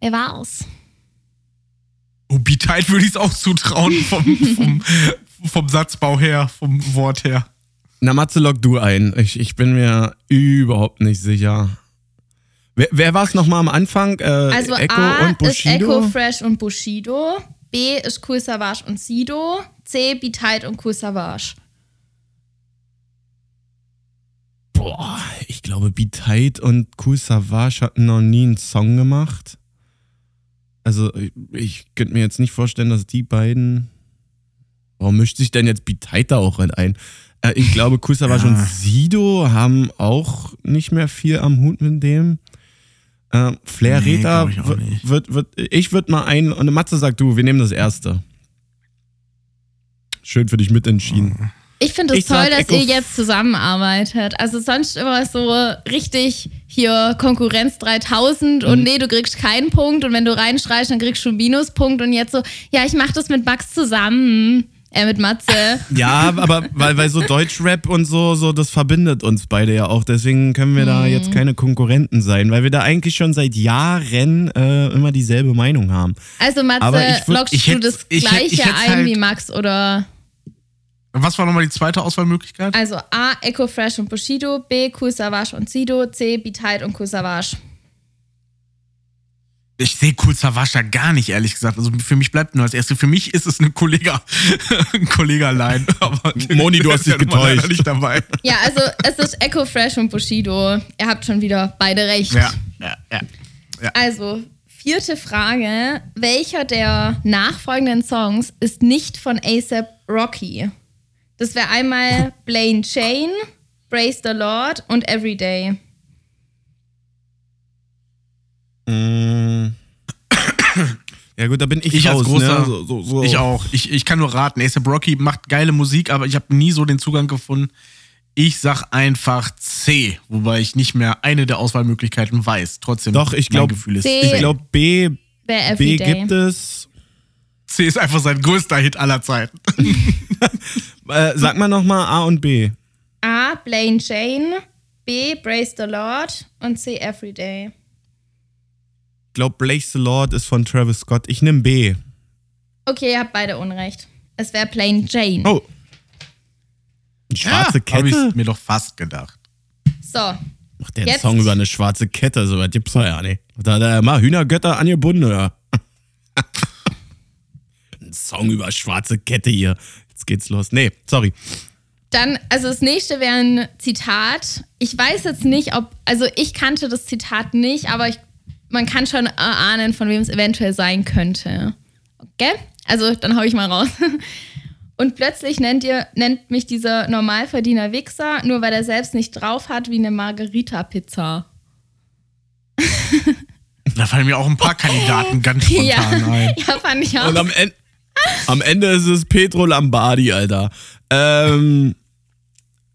Wer war's? Oh, Beat würde ich es auch zutrauen vom, vom, vom Satzbau her, vom Wort her. Na, Matze, log du ein. Ich, ich bin mir überhaupt nicht sicher. Wer, wer war es nochmal am Anfang? Äh, Also Echo A und ist Bushido? Echo Fresh und Bushido. B ist Cool Savage und Sido. C Be Tight und Cool Savage. Boah, ich glaube, Be Tight und Cool Savage hatten noch nie einen Song gemacht. Also, ich, ich könnte mir jetzt nicht vorstellen, dass die beiden. Warum mischt sich denn jetzt Be Tight da auch ein? Äh, ich glaube, Cool Savage Ja. und Sido haben auch nicht mehr viel am Hut mit dem. Äh, Flair Nee, Reda ich wird, wird, wird, ich würde mal ein, und Matze sagt du, wir nehmen das erste. Schön für dich mitentschieden. Ich finde es toll, dass ihr jetzt zusammenarbeitet. Also sonst immer so richtig hier Konkurrenz 3000 Mhm. und nee, du kriegst keinen Punkt und wenn du reinschreist, dann kriegst du einen Minuspunkt und jetzt so, ja, ich mach das mit Max zusammen. Äh, mit Matze. Ja, aber weil, weil so Deutschrap und so, so, das verbindet uns beide ja auch. Deswegen können wir Mhm. da jetzt keine Konkurrenten sein, weil wir da eigentlich schon seit Jahren äh, immer dieselbe Meinung haben. Also Matze, Aber ich würd- lockst ich du hätt- das ich hätt- gleiche ich hätt's ein halt- wie Max oder Was war nochmal die zweite Auswahlmöglichkeit? also A, Echo Fresh und Bushido, B, Cool Savage und Sido, C, Be Tight und Cool Savage. Ich sehe Cool Savage da gar nicht, ehrlich gesagt. Also für mich bleibt nur als erste. Für mich ist es eine Kollega, ein Kollega-Line. Aber Moni, du hast dich ja getäuscht. nicht dabei. Ja, also es ist Echo Fresh und Bushido. Ihr habt schon wieder beide recht. Ja, ja, ja. Also, vierte Frage. Welcher der nachfolgenden Songs ist nicht von ASAP Rocky? Das wäre einmal Blaine Chain, Praise the Lord und Everyday. Mm. Ja gut, da bin ich, Ich als raus, großer, ne? so, so, so. ich auch. Ich, ich kann nur raten. ASAP Rocky macht geile Musik, aber ich habe nie so den Zugang gefunden. Ich sag einfach C, wobei ich nicht mehr eine der Auswahlmöglichkeiten weiß. Trotzdem, Doch, ich mein glaub, Gefühl ist C. Ich glaube, B, B gibt es. C ist einfach sein größter Hit aller Zeiten. Äh, sag mal nochmal A und B. A. Blaine Jane. B. Brace the Lord. Und C. Everyday. Ich glaube, Blake the Lord ist von Travis Scott. Ich nehme B. Okay, ihr habt beide Unrecht. Es wäre Plain Jane. Oh. Eine schwarze ja, Hab Kette? ich mir doch fast gedacht. So. Macht der einen Song über eine schwarze Kette? So was gibt's doch ja nicht. Da hat er mal Hühnergötter angebunden, oder? Ein Song über schwarze Kette hier. Jetzt geht's los. Nee, sorry. Dann, also das nächste wäre ein Zitat. Ich weiß jetzt nicht, ob, also ich kannte das Zitat nicht, aber ich, man kann schon erahnen, von wem es eventuell sein könnte. Okay? Also dann hau ich mal raus. Und plötzlich nennt, ihr, nennt mich dieser Normalverdiener Wichser, nur weil er selbst nicht drauf hat wie eine Margarita-Pizza. Da fallen mir auch ein paar Kandidaten ganz spontan Ja, ein. ja, fand ich auch. Und am, En am Ende ist es Petro Lombardi, Alter. Ähm,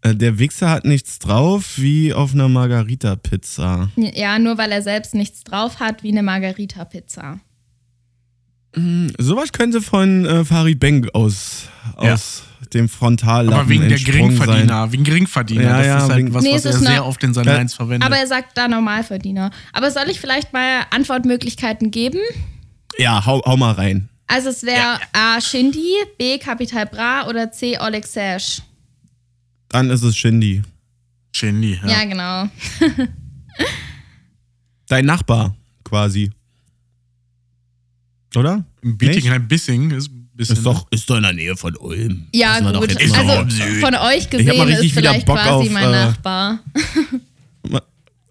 äh, der Wichser hat nichts drauf, wie auf einer Margarita-Pizza. Ja, nur weil er selbst nichts drauf hat wie eine Margarita-Pizza. Sowas könnte von äh, Farid Beng aus, Ja. aus dem Frontallappen Aber wegen der Geringverdiener, wegen Geringverdiener. Ja, das ja, ist halt wegen- was, Nee, was er sehr oft in seinen Ja, Lines verwendet. Aber er sagt da Normalverdiener. Aber soll ich vielleicht mal Antwortmöglichkeiten geben? Sein. Ja, hau, hau mal rein. Also es wäre A. Shindy, B. Capital Bra oder C. Oleg Sesh. Dann ist es Shindy. Shindy, ja. Ja, genau. Dein Nachbar, quasi. Oder? Bietigheim-Bissing ist ein bisschen. Ist doch, ist doch in der Nähe von Ulm. Ja, Lassen doch gut. mal Also von euch Ich hab gesehen mal richtig ist vielleicht Bock quasi auf, mein äh, Nachbar.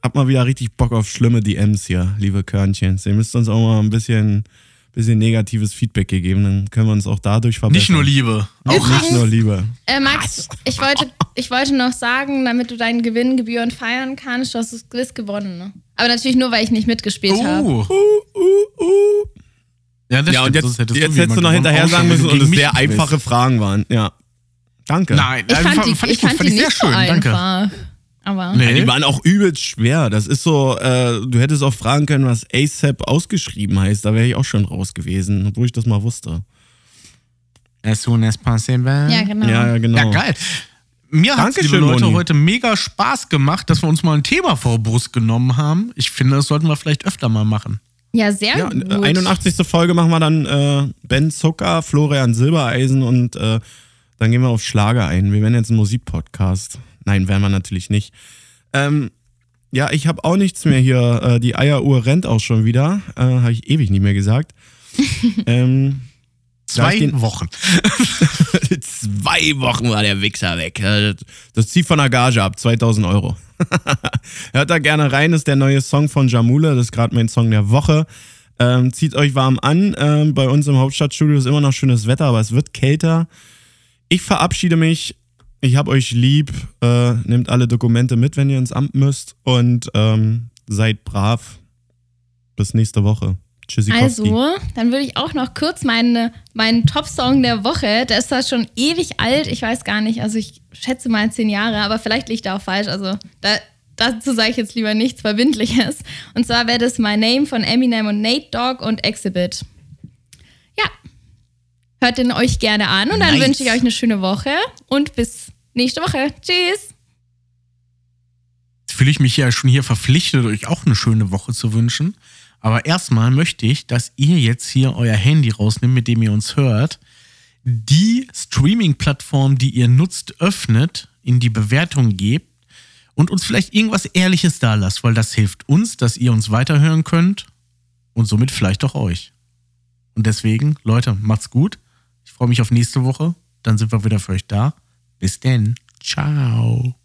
Hab mal wieder richtig Bock auf schlimme DMs hier, liebe Körnchen. Ihr müsst uns auch mal ein bisschen, bisschen negatives Feedback gegeben, dann können wir uns auch dadurch verbessern. nicht nur Liebe. Auch nicht nur Liebe. Äh, Max, ich wollte, ich wollte noch sagen, damit du deinen Gewinn gebührend feiern kannst, du hast das Quiz gewonnen. Ne? Aber natürlich nur, weil ich nicht mitgespielt habe. Oh. Uh, uh, uh. Ja, das Ja, und jetzt, hättest jetzt wie hättest du noch hinterher sagen müssen du und es sehr bist. einfache Fragen waren. Ja. Danke. Nein, Ich fand, die, fand ich gut, fand fand die ich sehr nicht so schön. Danke. Aber Nee. Ja, die waren auch übelst schwer. Das ist so, äh, du hättest auch fragen können, was ASAP ausgeschrieben heißt. Da wäre ich auch schon raus gewesen, obwohl ich das mal wusste. As soon as possible. ja, genau. Ja, genau. Ja, geil. Mir hat liebe Dankeschön, Leute, Moni. heute mega Spaß gemacht, dass wir uns mal ein Thema vor Brust genommen haben. Ich finde, das sollten wir vielleicht öfter mal machen. Ja, sehr Ja, gut. äh, 81. Folge machen wir dann äh, Ben Zucker, Florian Silbereisen und äh, dann gehen wir auf Schlager ein. Wir werden jetzt ein Musikpodcast. Nein, werden wir natürlich nicht. Ähm, ja, ich habe auch nichts mehr hier. Äh, die Eieruhr rennt auch schon wieder. Äh, habe ich ewig nicht mehr gesagt. ähm, Zwei Wochen. Zwei Wochen war der Wichser weg. Äh, Das zieht von der Gage ab, 2000 Euro. Hört da gerne rein, das ist der neue Song von Jamule, das ist gerade mein Song der Woche. Ähm, zieht euch warm an. Ähm, bei uns im Hauptstadtstudio ist immer noch schönes Wetter, aber es wird kälter. Ich verabschiede mich. Ich hab euch lieb. Äh, nehmt alle Dokumente mit, wenn ihr ins Amt müsst. Und ähm, seid brav. Bis nächste Woche. Tschüssikowski. Also, dann würde ich auch noch kurz meine, meinen Top-Song der Woche, der ist zwar schon ewig alt, ich weiß gar nicht, also ich schätze mal zehn Jahre, aber vielleicht liegt er auch falsch, also da, dazu sage ich jetzt lieber nichts Verbindliches. Und zwar wäre das My Name von Eminem und Nate Dogg und Exhibit. Ja, hört den euch gerne an und dann Nice. wünsche ich euch eine schöne Woche und bis nächste Woche. Tschüss! Jetzt fühle ich mich ja schon hier verpflichtet, euch auch eine schöne Woche zu wünschen. Aber erstmal möchte ich, dass ihr jetzt hier euer Handy rausnimmt, mit dem ihr uns hört, die Streaming-Plattform, die ihr nutzt, öffnet, in die Bewertung gebt und uns vielleicht irgendwas Ehrliches da lasst, weil das hilft uns, dass ihr uns weiterhören könnt und somit vielleicht auch euch. Und deswegen, Leute, macht's gut. Freue mich auf nächste Woche. Dann sind wir wieder für euch da. Bis denn. Ciao.